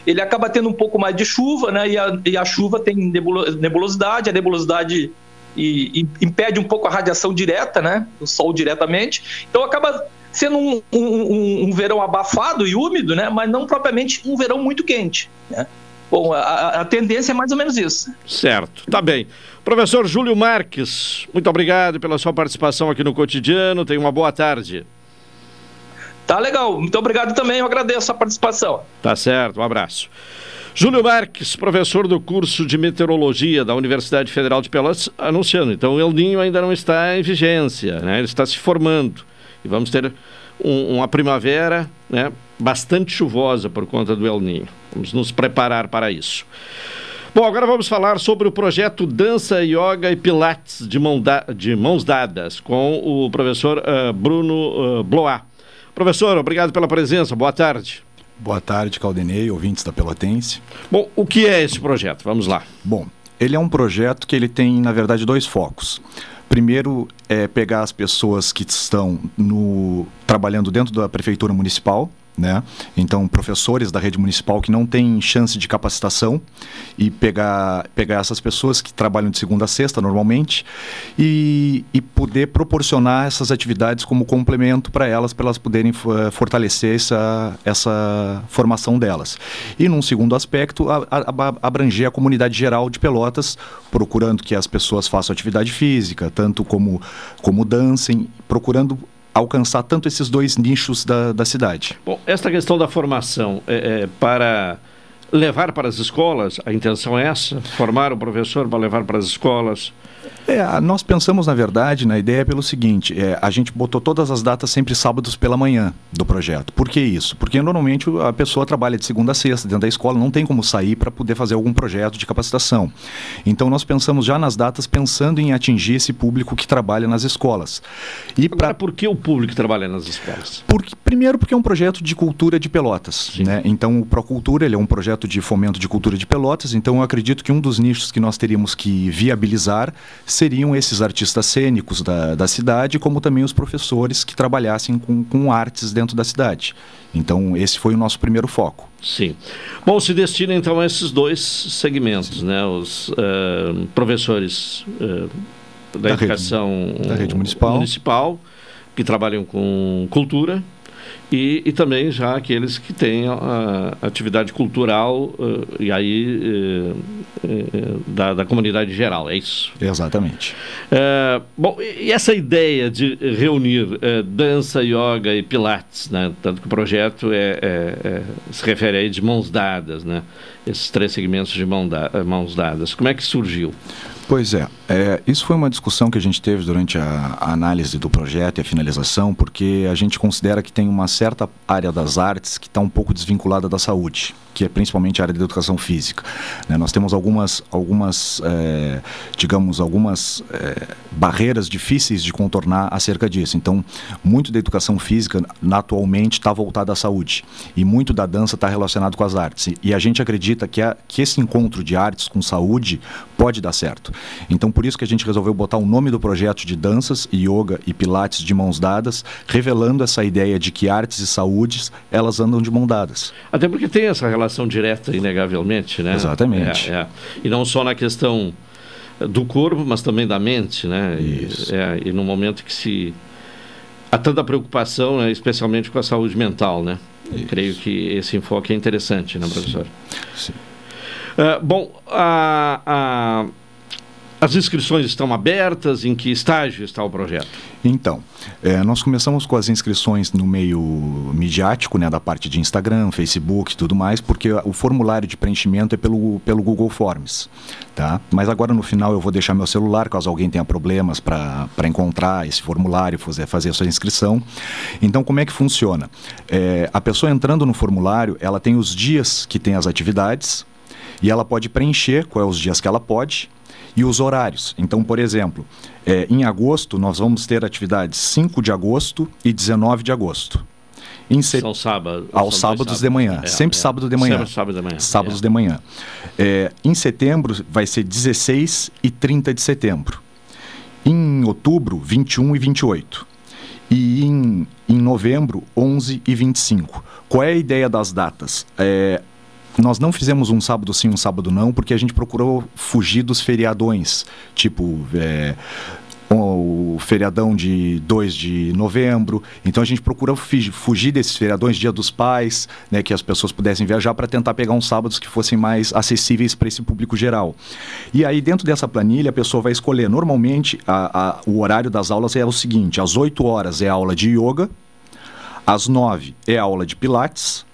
ele acaba tendo um pouco mais de chuva, né? E a, e a chuva tem nebulosidade, a nebulosidade e, e impede um pouco a radiação direta, né? Do sol diretamente. Então acaba sendo um, um, um, verão abafado e úmido, né? Mas não propriamente um verão muito quente, né? Bom, a, a, tendência é mais ou menos isso.
Certo, tá bem. Professor Júlio Marques, muito obrigado pela sua participação aqui no Cotidiano. Tenha uma boa tarde.
Tá legal, muito obrigado também, eu agradeço a participação.
Tá certo, um abraço. Júlio Marques, professor do curso de meteorologia da Universidade Federal de Pelotas, anunciando. Então, o El Ninho ainda não está em vigência, né? Ele está se formando. E vamos ter um, uma primavera né, bastante chuvosa por conta do El Ninho. Vamos nos preparar para isso. Bom, agora vamos falar sobre o projeto Dança, Yoga e Pilates de, mão da, de mãos dadas com o professor uh, Bruno uh, Blois. Professor, obrigado pela presença. Boa tarde.
Boa tarde, Caldenei, ouvintes da Pelotense.
Bom, o que é esse projeto? Vamos lá.
Bom, ele é um projeto que ele tem, na verdade, dois focos. Primeiro é pegar as pessoas que estão no, trabalhando dentro da prefeitura municipal, né? Então, professores da rede municipal que não têm chance de capacitação e pegar, pegar essas pessoas que trabalham de segunda a sexta normalmente e, e poder proporcionar essas atividades como complemento para elas, para elas poderem fortalecer essa, essa formação delas. E, num segundo aspecto, a, a, abranger a comunidade geral de Pelotas, procurando que as pessoas façam atividade física, tanto como, como dancem, procurando alcançar tanto esses dois nichos da, da cidade.
Bom, esta questão da formação é, é para levar para as escolas, a intenção é essa? Formar o professor para levar para as escolas?
É, nós pensamos, na verdade, na ideia pelo seguinte: é, a gente botou todas as datas sempre sábados pela manhã do projeto. Por que isso? Porque normalmente a pessoa trabalha de segunda a sexta dentro da escola, não tem como sair para poder fazer algum projeto de capacitação. Então nós pensamos já nas datas pensando em atingir esse público que trabalha nas escolas.
E Agora, pra... por que o público trabalha nas escolas?
Porque, primeiro porque é um projeto de cultura de Pelotas. Né? Então o Procultura ele é um projeto de fomento de cultura de Pelotas, então eu acredito que um dos nichos que nós teríamos que viabilizar seriam esses artistas cênicos da, da cidade, como também os professores que trabalhassem com, com artes dentro da cidade. Então, esse foi o nosso primeiro foco.
Sim. Bom, se destina então a esses dois segmentos, né? Os uh, professores uh, da, da, educação
rede, da rede municipal.
municipal, que trabalham com cultura, e, e também já aqueles que têm a, a atividade cultural uh, e aí uh, da, da, comunidade geral, é isso?
Exatamente.
bom, e essa ideia de reunir dança, yoga e pilates, né? Tanto que o projeto é, é, é, se refere aí de mãos dadas, né? Esses três segmentos de mão da, mãos dadas. Como é que surgiu?
Pois é, é, isso foi uma discussão que a gente teve durante a, a, análise do projeto e a finalização, porque a gente considera que tem uma certa área das artes que está um pouco desvinculada da saúde que é principalmente a área da educação física. Né? Nós temos algumas, algumas é, digamos, algumas é, barreiras difíceis de contornar acerca disso. Então, muito da educação física atualmente está voltada à saúde e muito da dança está relacionado com as artes. E a gente acredita que, a, que esse encontro de artes com saúde pode dar certo. Então, por isso que a gente resolveu botar o nome do projeto de danças, yoga e pilates de mãos dadas, revelando essa ideia de que artes e saúdes elas andam de mão dadas.
Até porque tem essa relação relação direta, inegavelmente, né?
Exatamente.
É, é. E não só na questão do corpo, mas também da mente, né?
Isso.
E, é, e no momento que se há tanta preocupação, né, especialmente com a saúde mental, né? Isso. Creio que esse enfoque é interessante, né, professor?
Sim. Sim.
Uh, bom, a, a as inscrições estão abertas? Em que estágio está o projeto?
Então, é, nós começamos com as inscrições no meio midiático, né, da parte de Instagram, Facebook e tudo mais, porque o formulário de preenchimento é pelo, pelo Google Forms. Tá? Mas agora no final eu vou deixar meu celular, caso alguém tenha problemas para encontrar esse formulário, fazer, fazer a sua inscrição. Então, como é que funciona? É, a pessoa entrando no formulário, ela tem os dias que tem as atividades, e ela pode preencher quais os dias que ela pode e os horários. Então, por exemplo, é, em agosto nós vamos ter atividades 5 de agosto e 19 de agosto.
Em se... São sábados.
Aos sábados de manhã. É, sempre é. sábado de manhã.
Sempre sábado de manhã.
Sábados é. de manhã. É, em setembro vai ser 16 e 30 de setembro. Em outubro, 21 e 28. E em, em novembro, 11 e 25. Qual é a ideia das datas? É, nós não fizemos um sábado sim, um sábado não, porque a gente procurou fugir dos feriadões, tipo é, o feriadão de 2 de novembro. Então a gente procura fugir desses feriadões, Dia dos Pais, né, que as pessoas pudessem viajar para tentar pegar uns sábados que fossem mais acessíveis para esse público geral. E aí dentro dessa planilha a pessoa vai escolher. Normalmente a, a, o horário das aulas é o seguinte: às 8 horas é aula de yoga, às 9 é aula de pilates,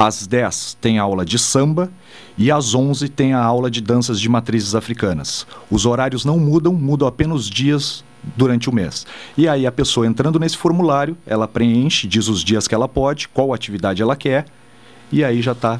às 10 tem aula de samba e às 11 tem a aula de danças de matrizes africanas. Os horários não mudam, mudam apenas dias durante o mês. E aí a pessoa entrando nesse formulário, ela preenche, diz os dias que ela pode, qual atividade ela quer, e aí já está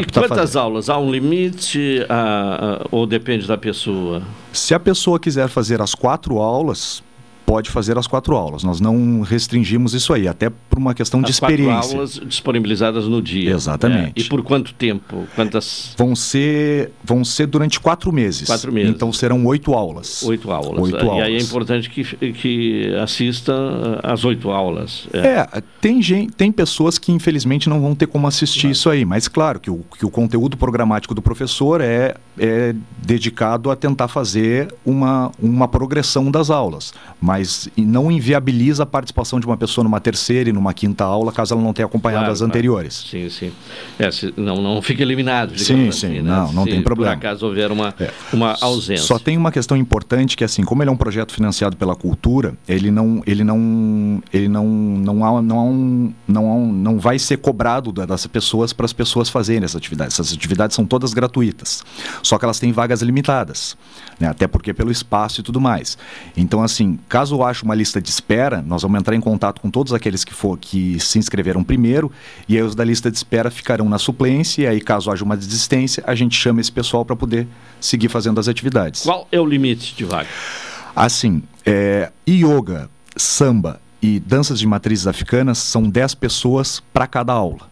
e quantas aulas? Há um limite a, a, ou depende da pessoa?
Se a pessoa quiser fazer as quatro aulas, pode fazer as quatro aulas. Nós não restringimos isso aí, até por uma questão
as
de experiência.
Quatro aulas disponibilizadas no dia.
Exatamente.
É. E por quanto tempo? Quantas?
Vão ser, vão ser durante quatro meses.
Quatro meses.
Então serão oito aulas.
Oito aulas.
Oito
e
aulas.
aí é importante que, que assista às oito aulas.
É, é tem, gente, tem pessoas que infelizmente não vão ter como assistir claro. isso aí, mas claro que o, que o conteúdo programático do professor é, é dedicado a tentar fazer uma, uma progressão das aulas. Mas não inviabiliza a participação de uma pessoa numa terceira e numa quinta aula, caso ela não tenha acompanhado
claro,
as anteriores.
Sim, sim. É, se, não, não fica eliminado.
Sim, assim, sim, né? não, não
se
tem problema.
Por acaso houver uma, é. uma ausência.
Só tem uma questão importante que, assim, como ele é um projeto financiado pela cultura, ele não, ele não, ele não, não, há, não, há um, não, há um, não vai ser cobrado das pessoas para as pessoas fazerem essas atividades. Essas atividades são todas gratuitas, só que elas têm vagas limitadas, né? até porque pelo espaço e tudo mais. Então, assim, caso Caso ache uma lista de espera, nós vamos entrar em contato com todos aqueles que, for, que se inscreveram primeiro, e aí os da lista de espera ficarão na suplência, e aí caso haja uma desistência, a gente chama esse pessoal para poder seguir fazendo as atividades.
Qual é o limite de vaga?
Assim, é, yoga, samba e danças de matrizes africanas são 10 pessoas para cada aula.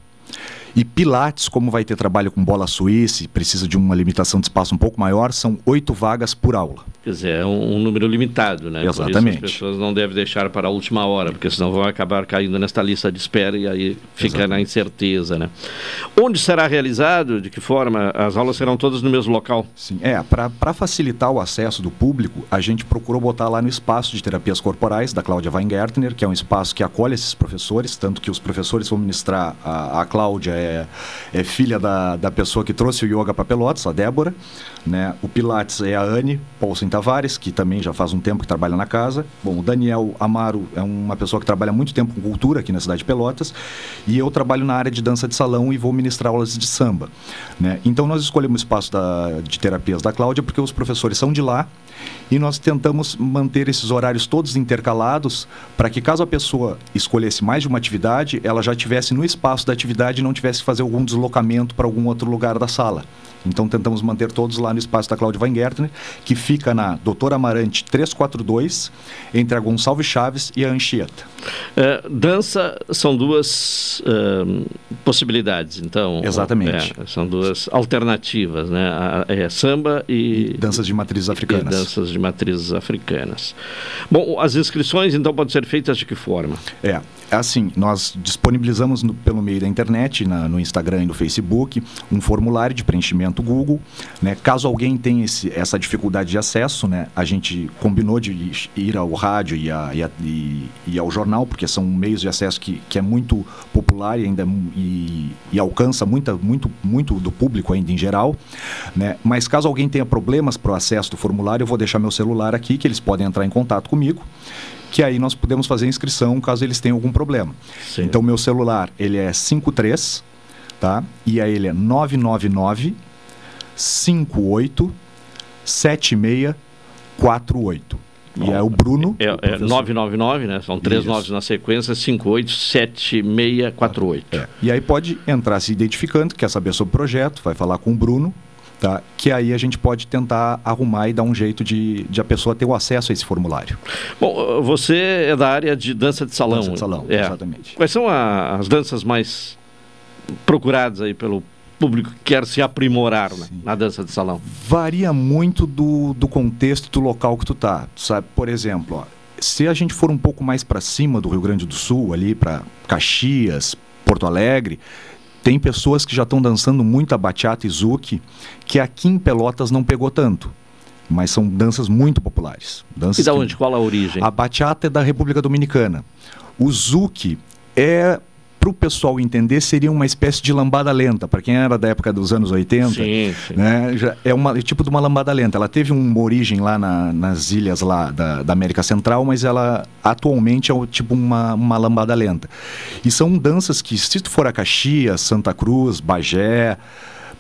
E Pilates, como vai ter trabalho com bola suíça precisa de uma limitação de espaço um pouco maior, são oito vagas por aula.
Quer dizer, é um, um número limitado, né?
Exatamente.
As pessoas não devem deixar para a última hora, porque senão vão acabar caindo nesta lista de espera e aí fica
Exatamente.
na incerteza, né? Onde será realizado? De que forma? As aulas serão todas no mesmo local?
Sim, é, para facilitar o acesso do público, a gente procurou botar lá no espaço de terapias corporais da Cláudia Weingärtner, que é um espaço que acolhe esses professores, tanto que os professores vão ministrar, a, a Cláudia é, é filha da, da pessoa que trouxe o yoga para Pelotas, a Débora, né? O Pilates é a Anne Paulsen Tavares, que também já faz um tempo que trabalha na casa. Bom, o Daniel Amaro é uma pessoa que trabalha muito tempo com cultura aqui na cidade de Pelotas, e eu trabalho na área de dança de salão e vou ministrar aulas de samba, né? Então nós escolhemos o espaço da, de terapias da Cláudia porque os professores são de lá e nós tentamos manter esses horários todos intercalados para que caso a pessoa escolhesse mais de uma atividade, ela já tivesse no espaço da atividade e não tivesse que fazer algum deslocamento para algum outro lugar da sala. Então tentamos manter todos lá no espaço da Cláudia Weingärtner, que fica na Doutor Amarante 342, entre a Gonçalves Chaves e a Anchieta.
É, dança são duas é, possibilidades, então.
Exatamente.
é, são duas alternativas, né? A- é samba e,
Danças de matrizes
e
africanas.
danças de matrizes africanas. Bom, as inscrições então podem ser feitas de que forma?
É, assim, nós disponibilizamos no- pelo meio da internet, na- no Instagram e no Facebook, um formulário de preenchimento Google. Né? Caso alguém tenha esse- essa dificuldade de acesso, né, a gente combinou de ir- ao rádio e, a- e a- e- e ao jornal, porque são meios de acesso que, que é muito popular e ainda é e alcança muita, muito, muito do público ainda em geral. Né? Mas caso alguém tenha problemas para o acesso do formulário, eu vou deixar meu celular aqui, que eles podem entrar em contato comigo que aí nós podemos fazer a inscrição caso eles tenham algum problema. Então meu celular, ele é 53, tá? E aí ele é 999 58 7648. E é o Bruno.
É,
o
é
professor.
999, né? São três
Isso.
noves na sequência, 587648.
É. E aí pode entrar se identificando, quer saber sobre o projeto, vai falar com o Bruno, tá? Que aí a gente pode tentar arrumar e dar um jeito de, de a pessoa ter o acesso a esse formulário.
Bom, você é da área de dança de salão.
Dança de salão,
é.
exatamente.
Quais são a- as danças mais procuradas aí pelo público que quer se aprimorar né, na dança de salão?
Varia muito do, do contexto do local que tu tá. Sabe, por exemplo, ó, se a gente for um pouco mais para cima do Rio Grande do Sul, ali para Caxias, Porto Alegre, tem pessoas que já estão dançando muito a bachata e zouk, que aqui em Pelotas não pegou tanto. Mas são danças muito populares. Danças
E da
que-
onde? Qual a origem?
a bachata é da República Dominicana. O zouk é para o pessoal entender seria uma espécie de lambada lenta. Para quem era da época dos anos 80
Sim, sim.
né, é uma é tipo de uma lambada lenta. Ela teve uma origem lá na- nas ilhas lá da, da América Central mas ela atualmente é o- tipo uma, uma lambada lenta. E são danças que se tu for a Caxias Santa Cruz Bagé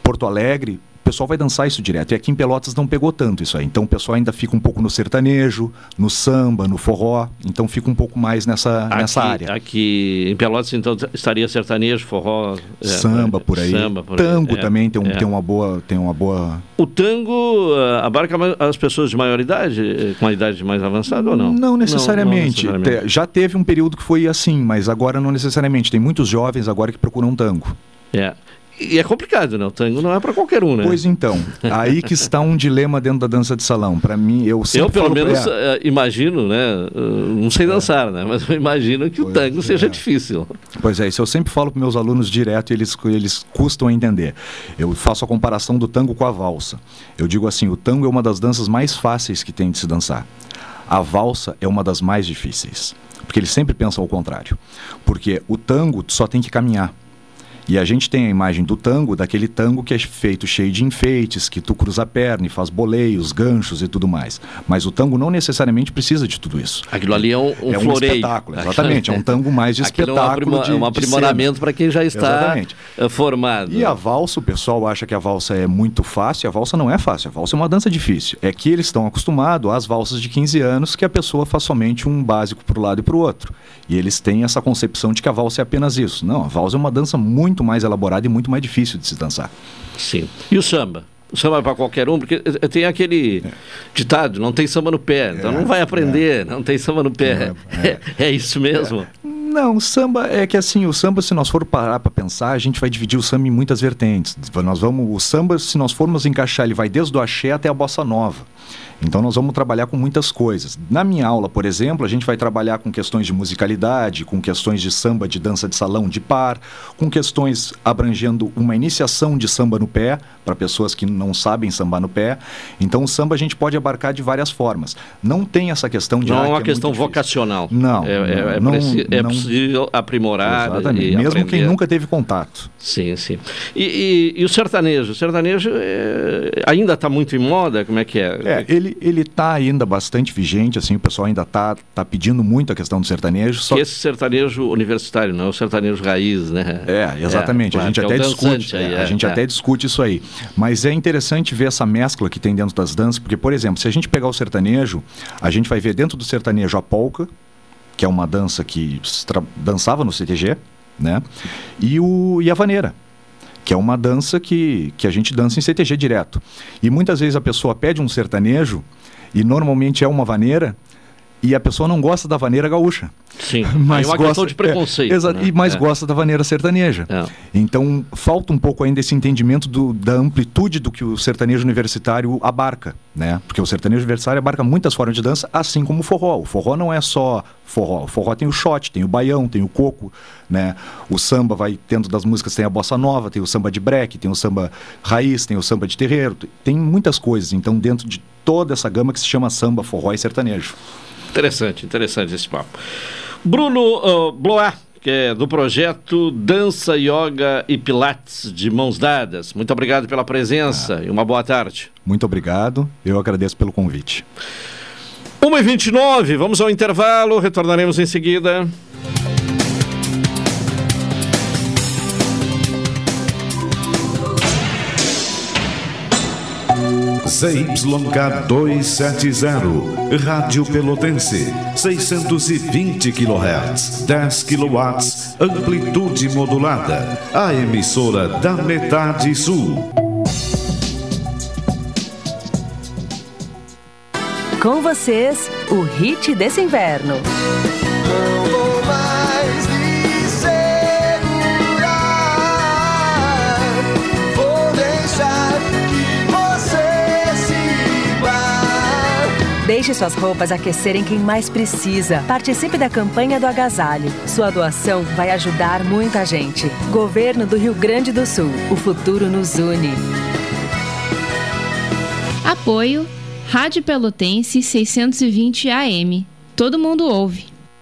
Porto Alegre pessoal vai dançar isso direto. E aqui em Pelotas não pegou tanto isso aí. Então o pessoal ainda fica um pouco no sertanejo, no samba, no forró. Então fica um pouco mais nessa, nessa
aqui,
área.
Aqui em Pelotas, então, estaria sertanejo, forró... é,
Samba por aí.
Samba por aí,
Tango
é,
também tem, um,
é.
tem uma boa. Tem uma boa.
O tango ah, abarca as pessoas de maior idade, eh, com a idade mais avançada ou não?
Não necessariamente.
Não, não necessariamente.
Te- Já teve um período que foi assim, mas agora não necessariamente. Tem muitos jovens agora que procuram tango.
É. E é complicado, né? O tango não é para qualquer um, né?
Pois então, aí que está um dilema dentro da dança de salão. Para mim, eu sempre
Eu, pelo menos,
é.
eh, imagino, né? eh, não sei dançar, né? Mas eu imagino que o tango
é.
seja difícil.
Pois é, isso eu sempre falo para meus alunos direto e eles, eles custam a entender. Eu faço a comparação do tango com a valsa. Eu digo assim: o tango é uma das danças mais fáceis que tem de se dançar. A valsa é uma das mais difíceis. Porque eles sempre pensam ao contrário. Porque o tango só tem que caminhar. E a gente tem a imagem do tango, daquele tango que é feito cheio de enfeites, que tu cruza a perna e faz boleios, ganchos e tudo mais. Mas o tango não necessariamente precisa de tudo isso.
Aquilo ali é um, um
é um
floreio.
espetáculo, exatamente. É um tango mais de
Aquilo
espetáculo.
É um,
de,
um aprimoramento para quem já está
Exatamente.
formado.
E a valsa, o pessoal acha que a valsa é muito fácil, a valsa não é fácil, a valsa é uma dança difícil. É que eles estão acostumados às valsas de 15 anos que a pessoa faz somente um básico para o lado e para o outro. E eles têm essa concepção de que a valsa é apenas isso. Não, a valsa é uma dança muito mais elaborada e muito mais difícil de se dançar.
Sim. E o samba? O samba é para qualquer um, porque eh, tem aquele ditado, não tem samba no pé, então não vai aprender, não tem samba no pé. É, isso mesmo?
Não, o samba é que assim, o samba, se nós for parar para pensar, a gente vai dividir o samba em muitas vertentes. Nós vamos, o samba, se nós formos encaixar, ele vai desde o axé até a bossa nova. Então nós vamos trabalhar com muitas coisas. Na minha aula, por exemplo, a gente vai trabalhar com questões de musicalidade, com questões de samba, de dança de salão, de par, com questões abrangendo uma iniciação de samba no pé para pessoas que não sabem sambar no pé. Então o samba a gente pode abarcar de várias formas. Não tem essa questão de
não
ah,
é uma
que
questão vocacional.
Não,
é, é, é
não,
é
não-
possível aprimorar.
Exatamente. Mesmo
aprender.
quem nunca teve contato.
Sim, sim. E, e- e o sertanejo? O sertanejo é, ainda está muito em moda? Como é que é?
É, ele ele está ainda bastante vigente, assim, o pessoal ainda está tá pedindo muito a questão do sertanejo. Só
Que esse sertanejo universitário, não é o sertanejo raiz, né?
É, exatamente.
É,
a gente até
é
discute.
aí,
é,
é,
a gente
é.
até discute isso aí. Mas é interessante ver essa mescla que tem dentro das danças, porque, por exemplo, se a gente pegar o sertanejo, a gente vai ver dentro do sertanejo a polca, que é uma dança que dançava no CTG, né? E, o, e a vaneira. Que é uma dança que, que a gente dança em CTG direto. E muitas vezes a pessoa pede um sertanejo, e normalmente é uma vaneira, e a pessoa não gosta da vaneira gaúcha.
Sim,
mas
é uma
gosta,
questão de preconceito.
É,
né?
e mais
É.
gosta da vaneira sertaneja. Então falta um pouco ainda esse entendimento do- da amplitude do que o sertanejo universitário abarca, né? Porque o sertanejo universitário abarca muitas formas de dança, assim como o forró. O forró não é só forró. O forró tem o shot, tem o baião, tem o coco, né? O samba vai tendo das músicas tem a bossa nova, tem o samba de break, tem o samba raiz, tem o samba de terreiro, tem muitas coisas. Então dentro de toda essa gama que se chama samba, forró e sertanejo.
Interessante, interessante esse papo. Bruno uh, Blois, que é do projeto Dança, Yoga e Pilates de Mãos Dadas. Muito obrigado pela presença e uma boa tarde.
Muito obrigado. Eu agradeço pelo convite.
1h29, vamos ao intervalo, retornaremos em seguida.
ZYK 270, Rádio Pelotense, 620 kHz, 10 kW, amplitude modulada, a emissora da metade sul.
Com vocês, o hit desse inverno. Deixe suas roupas aquecerem quem mais precisa. Participe da campanha do agasalho. Sua doação vai ajudar muita gente. Governo do Rio Grande do Sul. O futuro nos une.
Apoio Rádio Pelotense 620 AM. Todo mundo ouve.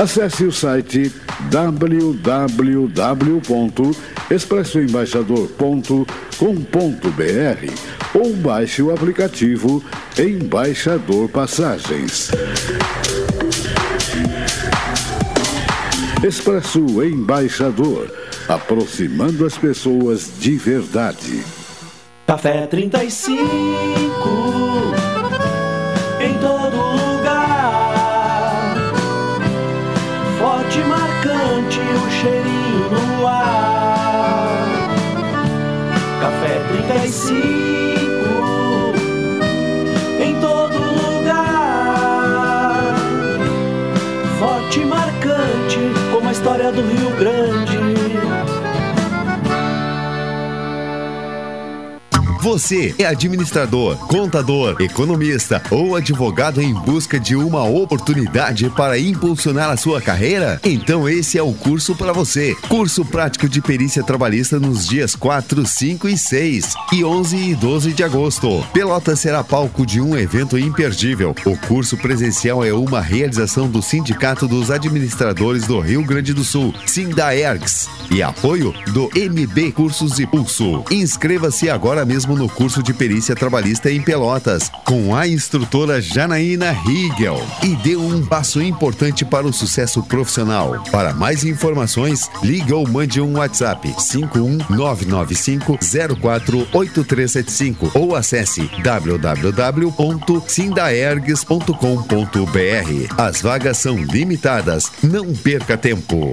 Acesse o site www.expressoembaixador.com.br ou baixe o aplicativo Embaixador Passagens. Expresso Embaixador, aproximando as pessoas de verdade.
Café 35 do Rio Grande.
Você é administrador, contador, economista ou advogado em busca de uma oportunidade para impulsionar a sua carreira? Então esse é o curso para você. Curso prático de perícia trabalhista nos dias 4, 5 e 6 e 11 e 12 de agosto. Pelota será palco de um evento imperdível. O curso presencial é uma realização do Sindicato dos Administradores do Rio Grande do Sul, Sindaergs, e apoio do MB Cursos e Pulso. Inscreva-se agora mesmo no curso de perícia trabalhista em Pelotas, com a instrutora Janaína Riegel, e dê um passo importante para o sucesso profissional. Para mais informações, ligue ou mande um WhatsApp 51995 048375 ou acesse www.sindaergs.com.br. As vagas são limitadas. Não perca tempo.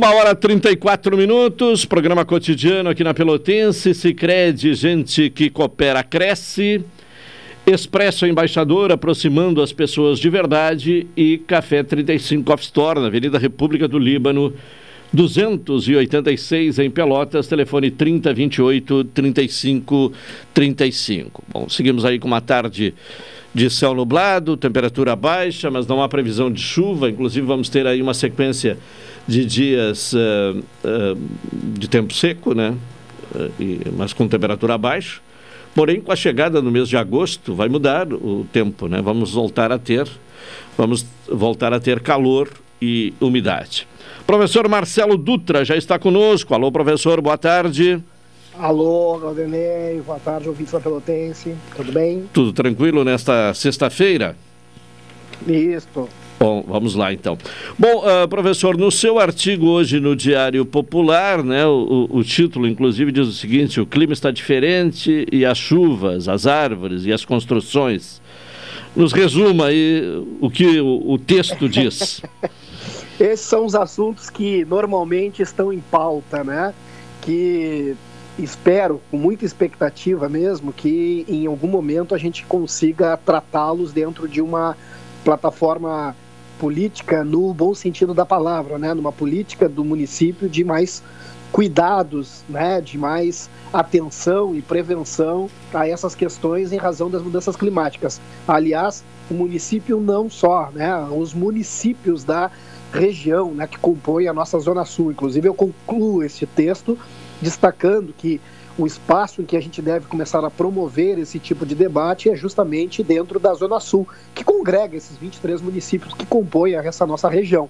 Uma hora 34 minutos, programa cotidiano aqui na Pelotense, Sicredi, gente que coopera, cresce. Expresso Embaixador, aproximando as pessoas de verdade. E Café 35 Off Store, na Avenida República do Líbano, 286 em Pelotas, telefone 3028 3535. Bom, seguimos aí com uma tarde de céu nublado, temperatura baixa, mas não há previsão de chuva. Inclusive, vamos ter aí uma sequência de dias uh, uh, de tempo seco, né? Uh, e, mas com temperatura baixa. Porém, com a chegada no mês de agosto, vai mudar o tempo, né? Vamos voltar a ter, vamos voltar a ter calor e umidade. Professor Marcelo Dutra já está conosco. Alô, professor, boa tarde.
Alô, Galdenei, boa tarde, ouvintes da Pelotense, tudo bem?
Tudo tranquilo nesta sexta-feira?
Isso.
Bom, vamos lá então. Bom, uh, professor, no seu artigo hoje no Diário Popular, né, o, o, título inclusive diz o seguinte: o clima está diferente e as chuvas, as árvores e as construções. Nos resuma aí o que o, o texto diz.
Esses são os assuntos que normalmente estão em pauta, né? Que espero, com muita expectativa mesmo, que em algum momento a gente consiga tratá-los dentro de uma plataforma política no bom sentido da palavra, né? Numa política do município de mais cuidados, né? De mais atenção e prevenção a essas questões em razão das mudanças climáticas. Aliás, o município não só, né? Os municípios da região, né? Que compõem a nossa zona sul. Inclusive, eu concluo este texto destacando que o espaço em que a gente deve começar a promover esse tipo de debate é justamente dentro da Zona Sul, que congrega esses 23 municípios que compõem essa nossa região.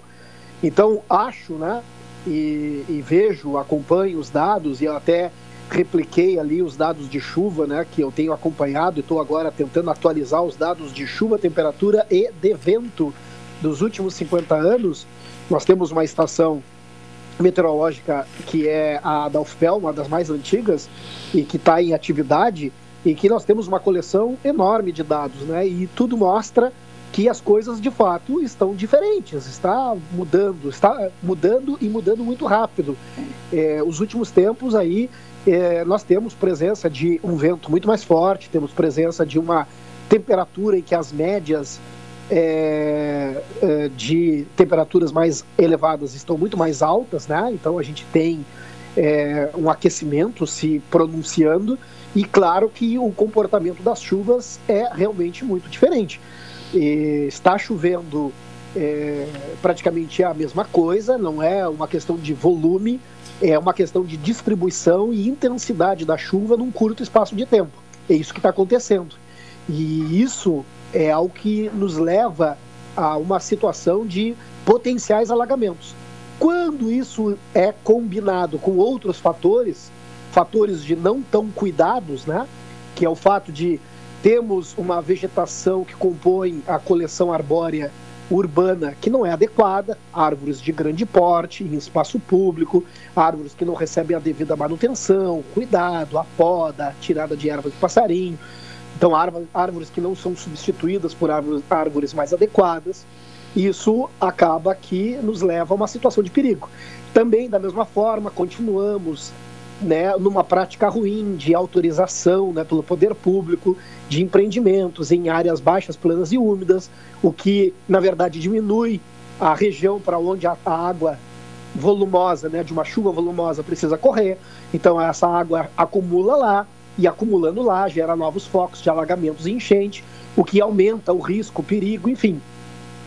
Então, acho, né, e, e vejo, acompanho os dados e até repliquei ali os dados de chuva, né, que eu tenho acompanhado e estou agora tentando atualizar os dados de chuva, temperatura e de vento dos últimos 50 anos. Nós temos uma estação meteorológica que é a da UFPEL, uma das mais antigas, e que está em atividade, e que nós temos uma coleção enorme de dados, né? E tudo mostra que as coisas de fato estão diferentes, está mudando, está mudando e mudando muito rápido. É, os últimos tempos aí é, nós temos presença de um vento muito mais forte, temos presença de uma temperatura em que as médias é, é, de temperaturas mais elevadas estão muito mais altas, né? Então a gente tem é, um aquecimento se pronunciando e claro que o comportamento das chuvas é realmente muito diferente. E está chovendo é, praticamente a mesma coisa, não é uma questão de volume, é uma questão de distribuição e intensidade da chuva num curto espaço de tempo. É isso que está acontecendo. E isso é algo que nos leva a uma situação de potenciais alagamentos. Quando isso é combinado com outros fatores, fatores de não tão cuidados, né? que é o fato de termos uma vegetação que compõe a coleção arbórea urbana que não é adequada, árvores de grande porte em espaço público, árvores que não recebem a devida manutenção, cuidado, a poda, a tirada de ervas de passarinho. Então, árvores que não são substituídas por árvores mais adequadas. Isso acaba que nos leva a uma situação de perigo. Também, da mesma forma, continuamos né, numa prática ruim de autorização né, pelo poder público de empreendimentos em áreas baixas, planas e úmidas, o que, na verdade, diminui a região para onde a, água volumosa, né, de uma chuva volumosa, precisa correr. Então, essa água acumula lá e, acumulando lá, gera novos focos de alagamentos e enchente, o que aumenta o risco, o perigo, enfim.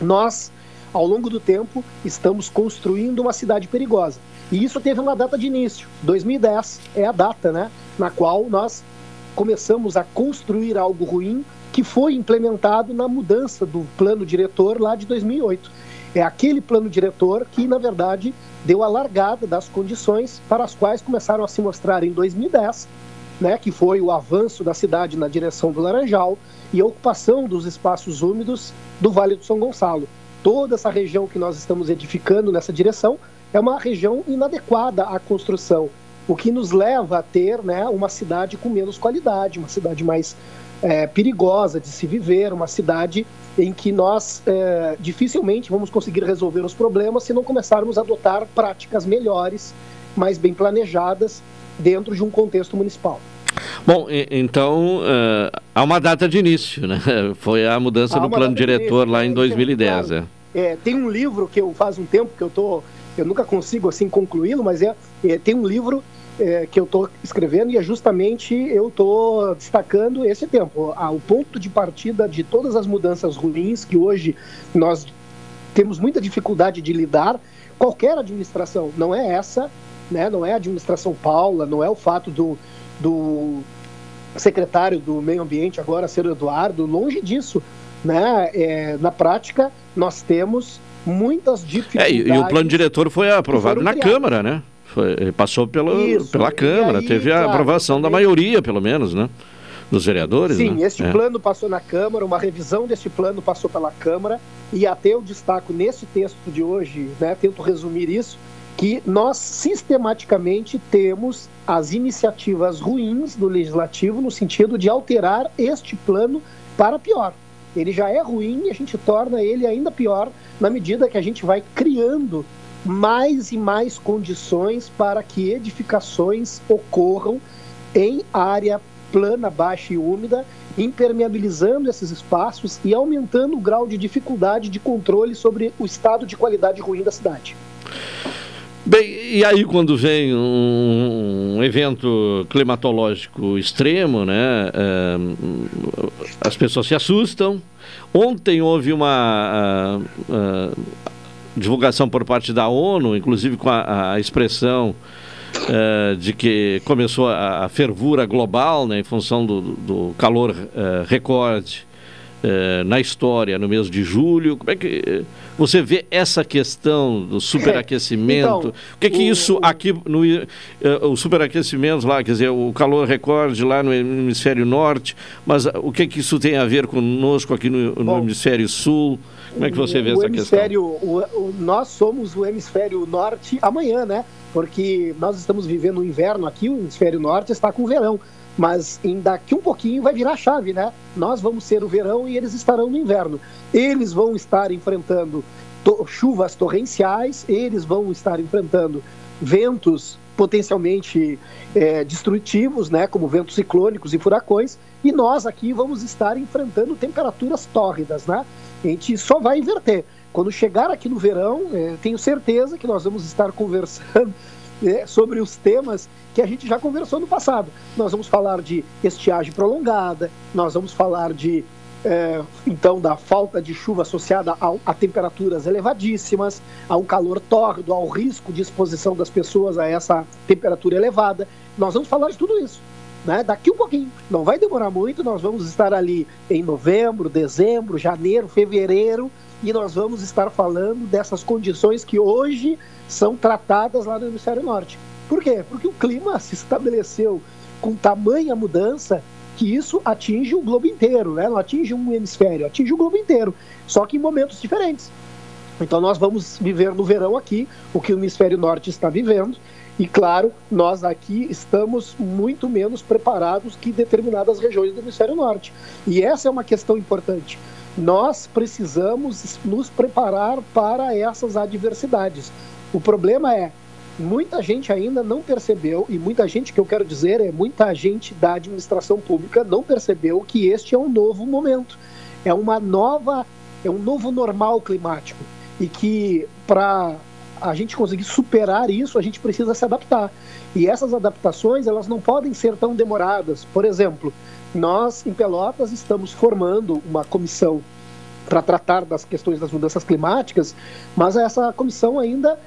Nós, ao longo do tempo, estamos construindo uma cidade perigosa. E isso teve uma data de início. 2010 é a data né, na qual nós começamos a construir algo ruim que foi implementado na mudança do plano diretor lá de 2008. É aquele plano diretor que, na verdade, deu a largada das condições para as quais começaram a se mostrar em 2010, né, que foi o avanço da cidade na direção do Laranjal e a ocupação dos espaços úmidos do Vale do São Gonçalo. Toda essa região que nós estamos edificando nessa direção é uma região inadequada à construção, o que nos leva a ter né, uma cidade com menos qualidade, uma cidade mais é, perigosa de se viver, uma cidade em que nós é, dificilmente vamos conseguir resolver os problemas se não começarmos a adotar práticas melhores, mais bem planejadas dentro de um contexto municipal.
Bom, então uh, há uma data de início, né? Foi a mudança do plano diretor lá em 2010.
Claro. É. é. tem um livro que eu faz um tempo que eu estou eu nunca consigo assim concluí-lo, mas é, é, tem um livro é, que eu estou escrevendo e é justamente eu estou destacando esse tempo, a, o ponto de partida de todas as mudanças ruins que hoje nós temos muita dificuldade de lidar. Qualquer administração, não é essa, né? Não é a administração Paula, não é o fato do, do secretário do meio ambiente agora ser Eduardo, longe disso, né? É, na prática nós temos muitas dificuldades.
É, e, o plano diretor foi aprovado na criadas. Câmara, né? Foi, passou Isso, pela Câmara, aí, teve a claro, aprovação da maioria, pelo menos, né? Dos vereadores.
Sim,
né?
este é. plano passou na Câmara, uma revisão deste plano passou pela Câmara, e até eu destaco nesse texto de hoje, né, tento resumir isso, que nós sistematicamente temos as iniciativas ruins do legislativo no sentido de alterar este plano para pior. Ele já é ruim e a gente torna ele ainda pior na medida que a gente vai criando mais e mais condições para que edificações ocorram em área plana, baixa e úmida, impermeabilizando esses espaços e aumentando o grau de dificuldade de controle sobre o estado de qualidade ruim da cidade.
Bem, e aí quando vem um, evento climatológico extremo, né, é, as pessoas se assustam. Ontem houve uma uh, uh, divulgação por parte da ONU, inclusive com a, a expressão uh, de que começou a, a, fervura global, né, em função do, do calor recorde na história no mês de julho. Como é que você vê essa questão do superaquecimento? Então, o que é que o, isso aqui no uh, o superaquecimento lá, quer dizer, o calor recorde lá no hemisfério norte, mas o que é que isso tem a ver conosco aqui no, no bom, hemisfério sul? Como é que você vê essa
questão? O, o, nós somos o hemisfério norte amanhã, né? Porque nós estamos vivendo o inverno aqui, o hemisfério norte está com verão mas em daqui um pouquinho vai virar chave, né? Nós vamos ser o verão e eles estarão no inverno. Eles vão estar enfrentando to chuvas torrenciais, eles vão estar enfrentando ventos potencialmente é, destrutivos, né, como ventos ciclônicos e furacões, e nós aqui vamos estar enfrentando temperaturas tórridas, né? A gente só vai inverter. Quando chegar aqui no verão, é, tenho certeza que nós vamos estar conversando é, sobre os temas que a gente já conversou no passado. Nós vamos falar de estiagem prolongada, nós vamos falar de é, então da falta de chuva associada a, a, temperaturas elevadíssimas, ao calor tórrido, ao risco de exposição das pessoas a essa temperatura elevada. Nós vamos falar de tudo isso. Né? Daqui um pouquinho, não vai demorar muito, nós vamos estar ali em novembro, dezembro, janeiro, fevereiro, e nós vamos estar falando dessas condições que hoje são tratadas lá no hemisfério norte. Por quê? Porque o clima se estabeleceu com tamanha mudança que isso atinge o globo inteiro, né? não atinge um hemisfério, atinge o globo inteiro, só que em momentos diferentes. Então nós vamos viver no verão aqui o que o hemisfério norte está vivendo, e claro, nós aqui estamos muito menos preparados que determinadas regiões do hemisfério norte. E essa é uma questão importante. Nós precisamos nos preparar para essas adversidades. O problema é, muita gente ainda não percebeu, e muita gente que eu quero dizer é muita gente da administração pública não percebeu que este é um novo momento. É uma nova, é um novo normal climático. E que para a gente conseguir superar isso, a gente precisa se adaptar. E essas adaptações, elas não podem ser tão demoradas. Por exemplo, nós em Pelotas estamos formando uma comissão para tratar das questões das mudanças climáticas, mas essa comissão ainda,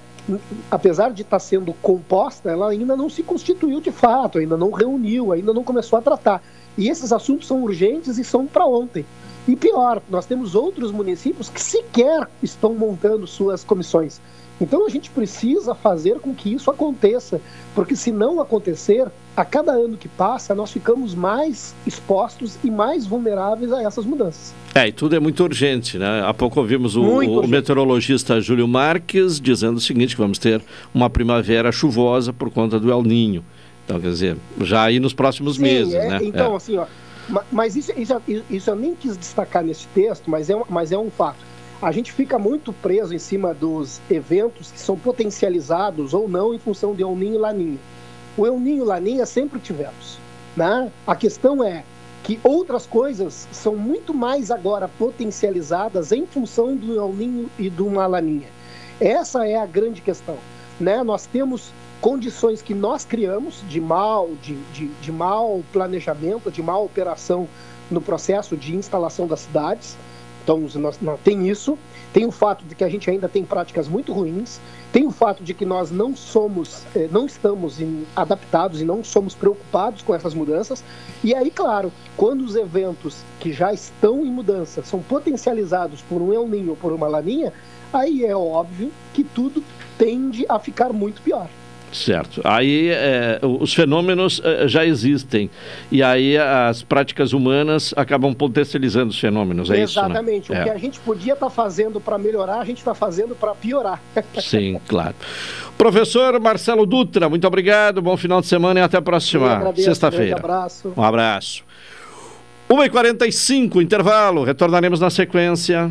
apesar de estar sendo composta, ela ainda não se constituiu de fato, ainda não reuniu, ainda não começou a tratar. E esses assuntos são urgentes e são para ontem. E pior, nós temos outros municípios que sequer estão montando suas comissões. Então a gente precisa fazer com que isso aconteça, porque se não acontecer, a cada ano que passa, nós ficamos mais expostos e mais vulneráveis a essas mudanças.
É, e tudo é muito urgente, né? Há pouco ouvimos o, o meteorologista Júlio Marques dizendo o seguinte, que vamos ter uma primavera chuvosa por conta do El Ninho. Então, quer dizer, já aí nos próximos
Sim,
meses,
é,
né?
Então,
É.
assim, ó, ma- mas isso, isso, isso eu nem quis destacar nesse texto, mas é, mas é um fato. A gente fica muito preso em cima dos eventos que são potencializados ou não em função de El Ninho e Laninha. O El Ninho e Laninha sempre tivemos. Né? A questão é que outras coisas são muito mais agora potencializadas em função do El Ninho e do uma Laninha. Essa é a grande questão. Né? Nós temos condições que nós criamos de mal, de, de, de mau planejamento, de má operação no processo de instalação das cidades. Então, nós, nós, tem isso. Tem o fato de que a gente ainda tem práticas muito ruins. Tem o fato de que nós não somos, eh, não estamos em- adaptados e não somos preocupados com essas mudanças. E aí, claro, quando os eventos que já estão em mudança são potencializados por um El Ninho ou por uma Laninha, aí é óbvio que tudo tende a ficar muito pior.
Certo. Aí é, os fenômenos é, já existem. E aí as práticas humanas acabam potencializando os fenômenos. É
Exatamente.
isso, né?
O que
É.
a gente podia estar fazendo para melhorar, a gente está fazendo para piorar.
Sim, claro. Professor Marcelo Dutra, muito obrigado. Bom final de semana e até a próxima sexta-feira.
grande abraço.
Um abraço. 1h45, intervalo. Retornaremos na sequência.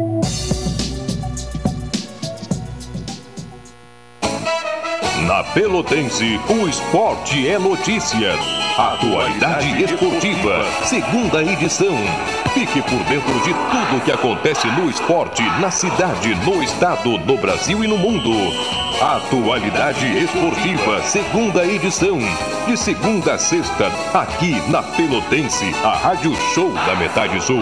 Pelotense, o esporte é notícia. Atualidade esportiva, segunda edição. Fique por dentro de tudo o que acontece no esporte, na cidade, no estado, no Brasil e no mundo. Atualidade esportiva, segunda edição. De segunda a sexta, aqui na Pelotense, a Rádio Show da Metade Sul.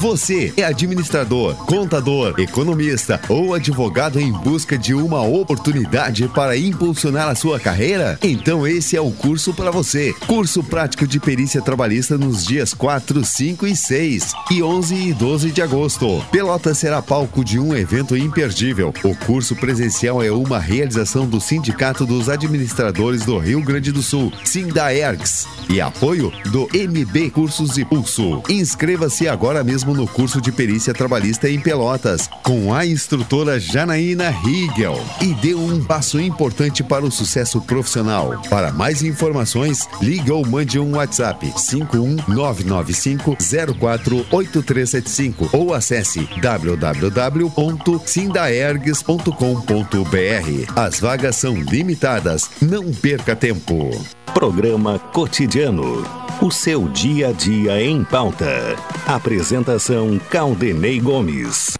Você é administrador, contador, economista ou advogado em busca de uma oportunidade para impulsionar a sua carreira? Então esse é o curso para você. Curso prático de perícia trabalhista nos dias 4, 5 e 6 e 11 e 12 de agosto. Pelota será palco de um evento imperdível. O curso presencial é uma realização do Sindicato dos Administradores do Rio Grande do Sul, Sindaergs, e apoio do MB Cursos e Pulso. Inscreva-se agora mesmo no curso de perícia trabalhista em Pelotas, com a instrutora Janaína Riegel, e dê um passo importante para o sucesso profissional. Para mais informações, ligue ou mande um WhatsApp 51995 048375 ou acesse www.sindaergs.com.br. As vagas são limitadas. Não perca tempo.
Programa Cotidiano. O seu dia a dia em pauta. Apresentação Caldenei Gomes.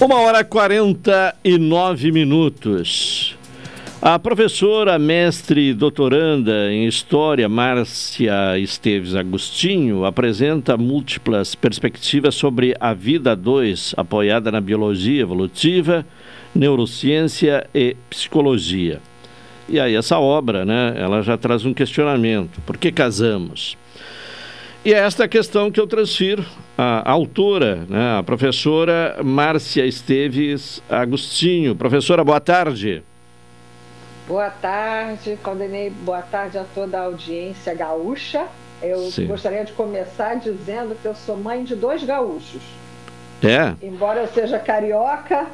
Uma hora e 49 minutos. A professora, mestre e doutoranda em História, Márcia Esteves Agostinho, apresenta múltiplas perspectivas sobre a vida a dois, apoiada na biologia evolutiva, neurociência e psicologia. E aí essa obra, né, ela já traz um questionamento. Por que casamos? E é esta questão que eu transfiro à autora, né, a professora Márcia Esteves Agostinho. Professora, boa tarde.
Boa tarde, Caldenei. Boa tarde a toda a audiência gaúcha. Eu
Sim.
gostaria de começar dizendo que eu sou mãe de dois gaúchos.
É,
Embora eu seja carioca,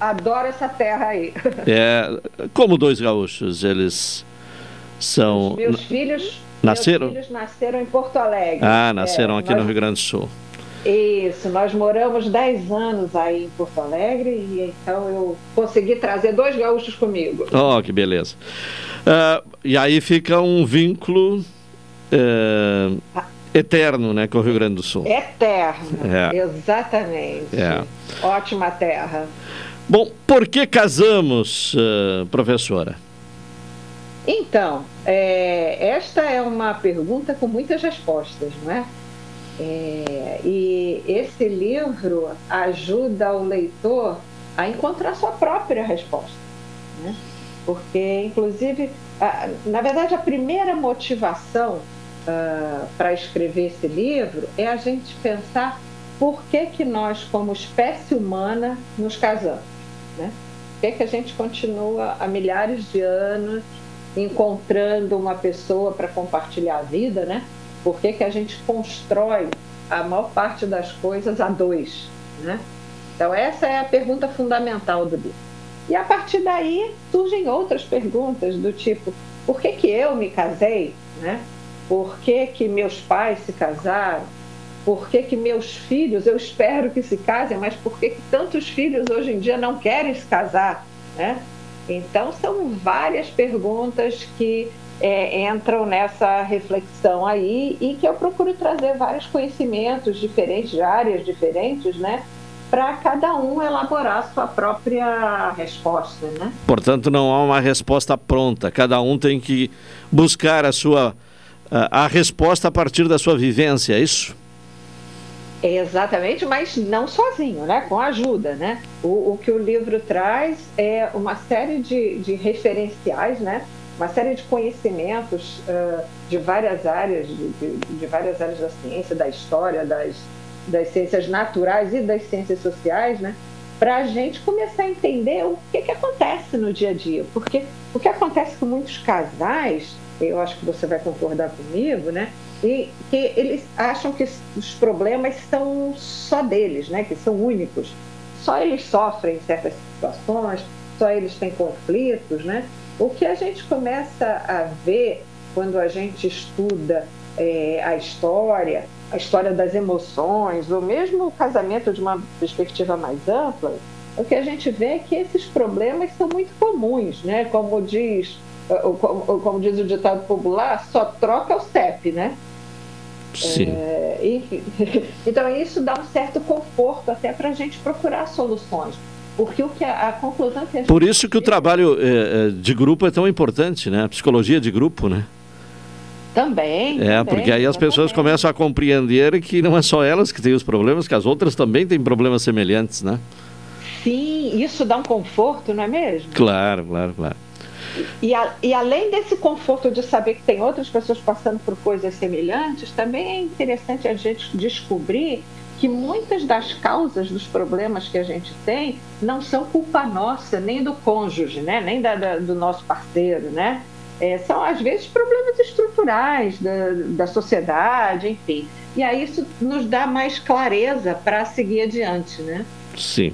adoro essa terra aí.
é como dois gaúchos, eles são...
Meus filhos,
Nasceram?
meus filhos nasceram em Porto Alegre.
Ah, nasceram
É,
aqui no
nós-
Rio Grande do Sul.
Isso, nós moramos 10 anos aí em Porto Alegre e então eu consegui trazer dois gaúchos comigo.
Oh, que beleza. Ah, e aí fica um vínculo eh, eterno, né, com o Rio Grande do Sul.
Eterno,
É.
exatamente.
É.
Ótima terra.
Bom, por que casamos, eh, professora?
Então, é, esta é uma pergunta com muitas respostas, não é? É, e esse livro ajuda o leitor a encontrar sua própria resposta, né? Porque, inclusive, a- na verdade, a primeira motivação para escrever esse livro é a gente pensar por que, que nós, como espécie humana, nos casamos, né? Por que, que a gente continua há milhares de anos encontrando uma pessoa para compartilhar a vida, né? Por que, que a gente constrói a maior parte das coisas a dois, né? Então essa é a pergunta fundamental do livro. E a partir daí surgem outras perguntas do tipo: por que que eu me casei, né? Por que que meus pais se casaram? Por que que meus filhos, eu espero que se casem, mas por que que tantos filhos hoje em dia não querem se casar, né? Então, são várias perguntas que é, entram nessa reflexão aí e que eu procuro trazer vários conhecimentos diferentes, de áreas diferentes, né? Para cada um elaborar a sua própria resposta, né?
Portanto, não há uma resposta pronta. Cada um tem que buscar a sua a, a resposta a partir da sua vivência, é isso?
Exatamente, mas não sozinho, né? com ajuda. Né? O, o que o livro traz é uma série de, de referenciais, né? uma série de conhecimentos uh, de várias áreas, de, de, de, várias áreas da ciência, da história, das, das ciências naturais e das ciências sociais, né? para a gente começar a entender o que, que acontece no dia a dia. Porque o que acontece com muitos casais, eu acho que você vai concordar comigo, né? e que eles acham que os problemas são só deles, né? que são únicos. Só eles sofrem certas situações, só eles têm conflitos. Né? O que a gente começa a ver quando a gente estuda é, a história, a história das emoções, ou mesmo o casamento de uma perspectiva mais ampla, o que a gente vê é que esses problemas são muito comuns, né? como diz como diz o ditado popular, só troca o CEP, né?
Sim.
É, e, então isso dá um certo conforto até para a gente procurar soluções. Porque o que a, a conclusão que a
Por isso que o trabalho eh, de grupo é tão importante, né? A psicologia de grupo, né?
Também.
É,
também,
porque aí as pessoas começam a compreender que não é só elas que têm os problemas, que as outras também têm problemas semelhantes, né?
Sim, isso dá um conforto, não é mesmo?
Claro, claro, claro.
E, a- e além desse conforto de saber que tem outras pessoas passando por coisas semelhantes, também é interessante a gente descobrir que muitas das causas dos problemas que a gente tem não são culpa nossa, nem do cônjuge, né? nem da, da- do nosso parceiro, né? É, são às vezes problemas estruturais da, da sociedade, enfim. E aí isso nos dá mais clareza para seguir adiante, né?
Sim.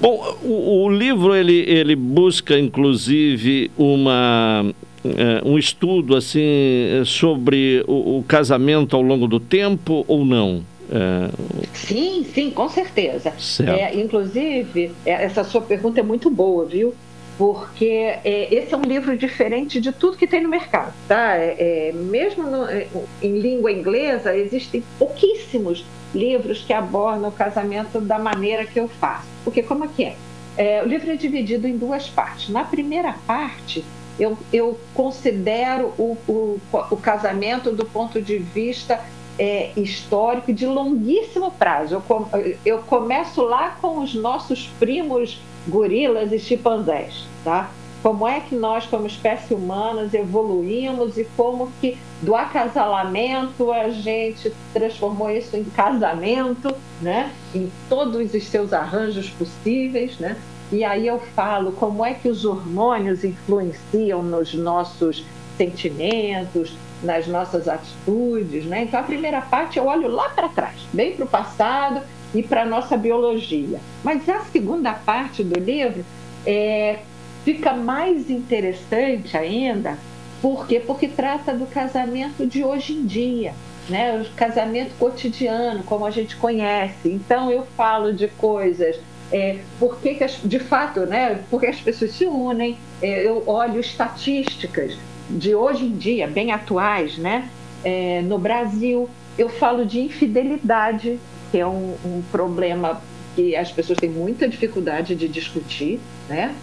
Bom, o, o livro ele, ele busca inclusive uma eh, um estudo assim eh, sobre o, o casamento ao longo do tempo ou não? Eh,
Sim, sim, com certeza. É, inclusive, é, essa sua pergunta é muito boa, viu? Porque é, esse é um livro diferente de tudo que tem no mercado, tá? É, é, mesmo no- é, em língua inglesa, existem pouquíssimos livros que abordam o casamento da maneira que eu faço. Porque como é que é? É, o livro é dividido em duas partes. Na primeira parte, eu, eu considero o, o, o casamento do ponto de vista é, histórico de longuíssimo prazo. Eu, eu começo lá com os nossos primos gorilas e chimpanzés, tá? Como é que nós, como espécie humana, evoluímos e como que do acasalamento a gente transformou isso em casamento, né? Em todos os seus arranjos possíveis, né? E aí eu falo como é que os hormônios influenciam nos nossos sentimentos, nas nossas atitudes, né? Então a primeira parte eu olho lá para trás, bem para o passado e para a nossa biologia. Mas a segunda parte do livro é, fica mais interessante ainda, por quê? Porque trata do casamento de hoje em dia, né? O casamento cotidiano, como a gente conhece. Então eu falo de coisas é, por que, que as, de fato, né? Porque as pessoas se unem. É, eu olho estatísticas de hoje em dia, bem atuais, né? É, no Brasil, eu falo de infidelidade, que é um, um problema que as pessoas têm muita dificuldade de discutir, né?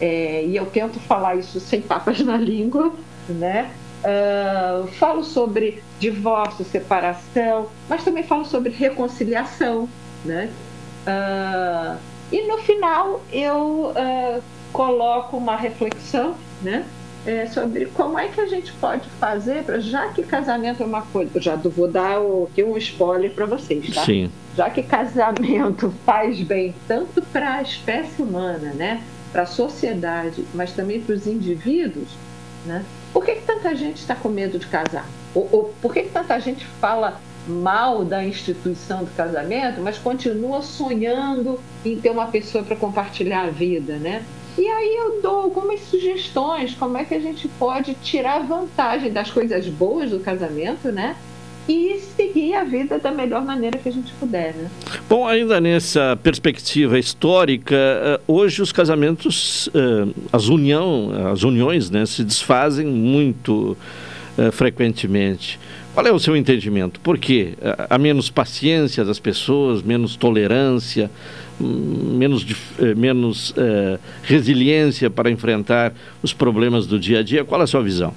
É, e eu tento falar isso sem papas na língua, né? Ah, falo sobre divórcio, separação, mas também falo sobre reconciliação, né? Ah, e no final eu ah, coloco uma reflexão, né? é, sobre como é que a gente pode fazer, pra, já que casamento é uma coisa, eu já vou dar o- aqui um spoiler para vocês, tá?
Sim.
Já que casamento faz bem tanto para a espécie humana, né? Para a sociedade, mas também para os indivíduos, né? Por que, que tanta gente está com medo de casar? Ou, ou por que, que tanta gente fala mal da instituição do casamento, mas continua sonhando em ter uma pessoa para compartilhar a vida, né? E aí eu dou algumas sugestões, como é que a gente pode tirar vantagem das coisas boas do casamento, né? E seguir a vida da melhor maneira que a gente puder, né?
Bom, ainda nessa perspectiva histórica, eh, hoje os casamentos, eh, as, união, as uniões né, se desfazem muito eh, frequentemente. Qual é o seu entendimento? Por quê? Há menos paciência das pessoas, menos tolerância, hum, menos, menos resiliência para enfrentar os problemas do dia a dia? Qual é a sua visão?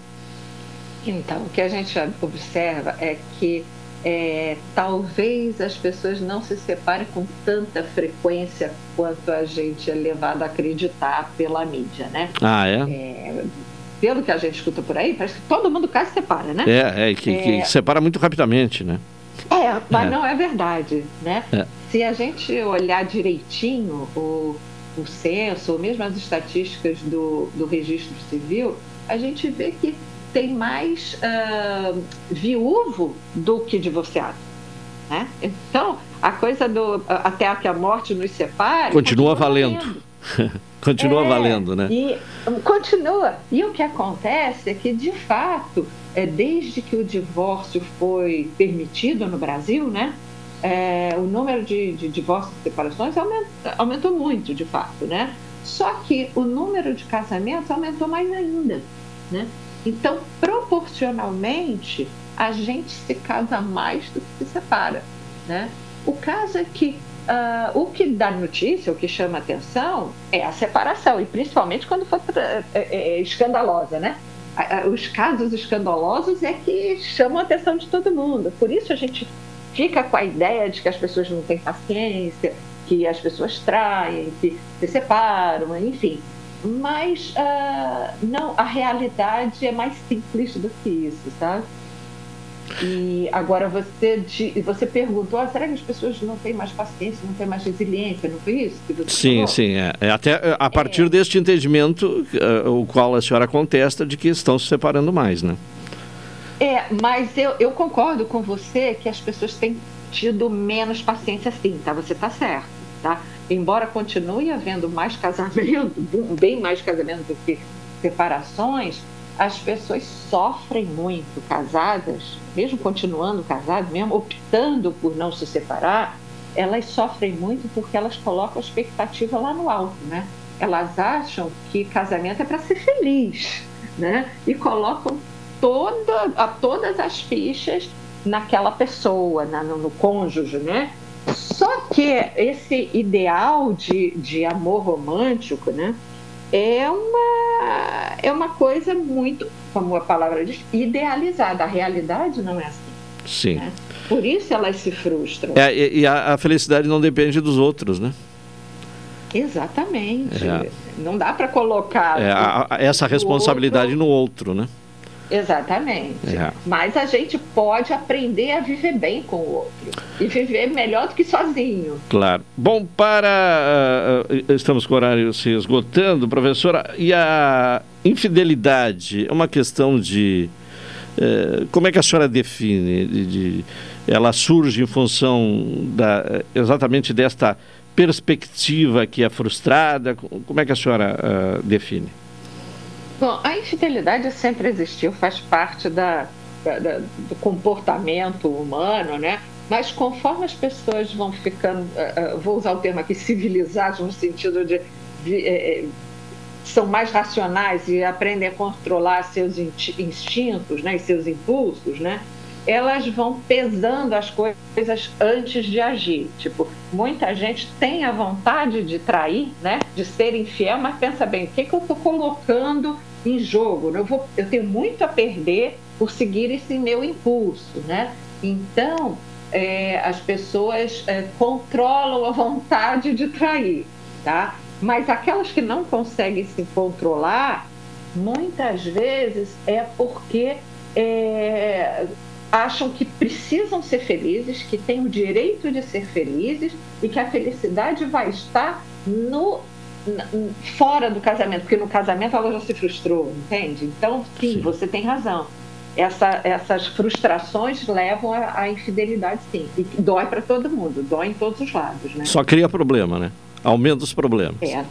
Então, o que a gente observa é que é, talvez as pessoas não se separem com tanta frequência quanto a gente é levado a acreditar pela mídia, né?
Ah, é?
É, pelo que a gente escuta por aí, parece que todo mundo casa se separa, né?
É, é, que, que
É.
separa muito rapidamente, né?
É, mas
É.
não é verdade, né?
É.
Se a gente olhar direitinho o, o censo, ou mesmo as estatísticas do, do registro civil, a gente vê que tem mais ah, viúvo do que divorciado. Né? Então, a coisa do até que a morte nos separe.
Continua valendo. Continua
É,
valendo, né?
E um, continua. E o que acontece é que, de fato, é, desde que o divórcio foi permitido no Brasil, né, é, o número de, de divórcios e separações aumentou, aumentou muito, de fato, né? Só que o número de casamentos aumentou mais ainda, né? Então, proporcionalmente, a gente se casa mais do que se separa, né? O caso é que ah, o que dá notícia, o que chama atenção, é a separação, e principalmente quando for tra- é, é, escandalosa, né? os casos escandalosos é que chamam a atenção de todo mundo. Por isso a gente fica com a ideia de que as pessoas não têm paciência, que as pessoas traem, que se separam, enfim. Mas ah, não, a realidade é mais simples do que isso, sabe? E agora você, você perguntou, ah, será que as pessoas não têm mais paciência, não têm mais resiliência? Não foi isso que você
Sim,
falou?
sim. É. É até é, a partir deste entendimento, eh, o qual a senhora contesta, de que estão se separando mais, né?
É, mas eu, eu concordo com você que as pessoas têm tido menos paciência sim, tá? Você tá certo, tá? Embora continue havendo mais casamento, bem mais casamento do que separações, as pessoas sofrem muito casadas, mesmo continuando casadas, mesmo optando por não se separar, elas sofrem muito porque elas colocam a expectativa lá no alto, né? Elas acham que casamento é para ser feliz, né? E colocam toda, a, todas as fichas naquela pessoa, na- no, no cônjuge, né? Só que esse ideal de, de amor romântico, né? É uma, é uma coisa muito, como a palavra diz, idealizada. A realidade não é assim.
Sim.
Por isso elas se frustram.
É, e e a, a felicidade não depende dos outros, né?
Exatamente.
É.
Não dá para colocar.
É, a- a- essa responsabilidade no outro, né?
Exatamente.
É.
Mas a gente pode aprender a viver bem com o outro e viver melhor do que sozinho.
Claro. Bom, para. ah, ah, estamos com o horário se esgotando, professora. E a infidelidade é uma questão de. eh, como é que a senhora define? De, ela surge em função da, exatamente desta perspectiva que é frustrada? Como é que a senhora ah, define?
Bom, a infidelidade sempre existiu, faz parte da, da- da- do comportamento humano, né? Mas conforme as pessoas vão ficando, eh, eh, vou usar o termo aqui, civilizadas, no sentido de, de, eh, são mais racionais e aprendem a controlar seus instintos, né, e seus impulsos, né? Elas vão pesando as coisas antes de agir. Tipo, muita gente tem a vontade de trair, né, de ser infiel, mas pensa bem, o que, que eu estou colocando em jogo? Eu, vou, eu tenho muito a perder por seguir esse meu impulso, né? Então, é, as pessoas é, controlam a vontade de trair, tá? Mas aquelas que não conseguem se controlar, muitas vezes é porque é, acham que precisam ser felizes, que têm o direito de ser felizes e que a felicidade vai estar no fora do casamento, porque no casamento ela já se frustrou, entende? Então, sim, você tem razão. Essa- essas frustrações levam à, infidelidade, sim. E dói para todo mundo, dói em todos os lados, né?
Só cria problema, né? Aumenta os problemas.
É,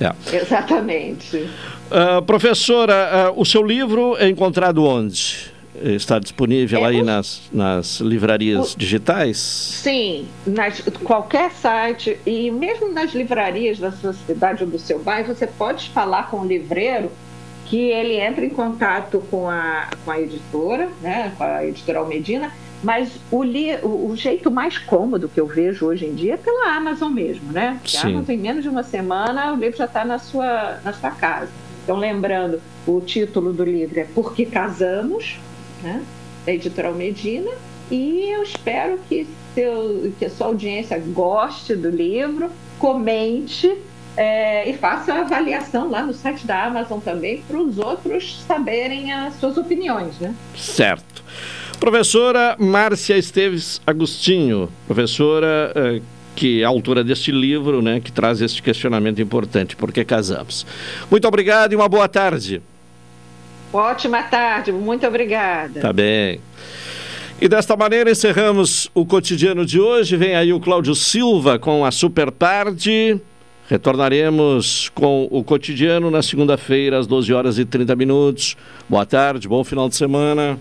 É.
exatamente.
Ah, professora, ah, o seu livro é encontrado onde? Está disponível aí nas, nas livrarias digitais?
Sim, nas, qualquer site e mesmo nas livrarias da sua cidade ou do seu bairro, você pode falar com o livreiro que ele entra em contato com a, com a editora, né, com a editora Almedina, mas o, li, o, o jeito mais cômodo que eu vejo hoje em dia é pela Amazon mesmo, né? Porque a. Amazon, em menos de uma semana, o livro já está na sua, na sua casa. Então, lembrando, o título do livro é Por que Casamos, né? da editora Almedina, e eu espero que, seu, que a sua audiência goste do livro, comente é, e faça a avaliação lá no site da Amazon também para os outros saberem as suas opiniões, né?
Certo. Professora Márcia Esteves Agostinho, professora eh, que é autora deste livro, né, que traz este questionamento importante, por que casamos? Muito obrigado e uma boa tarde.
Ótima tarde, muito obrigada.
Tá bem. E desta maneira encerramos o cotidiano de hoje. Vem aí o Cláudio Silva com a Super Tarde. Retornaremos com o cotidiano na segunda-feira, às 12 horas e 30 minutos. Boa tarde, bom final de semana.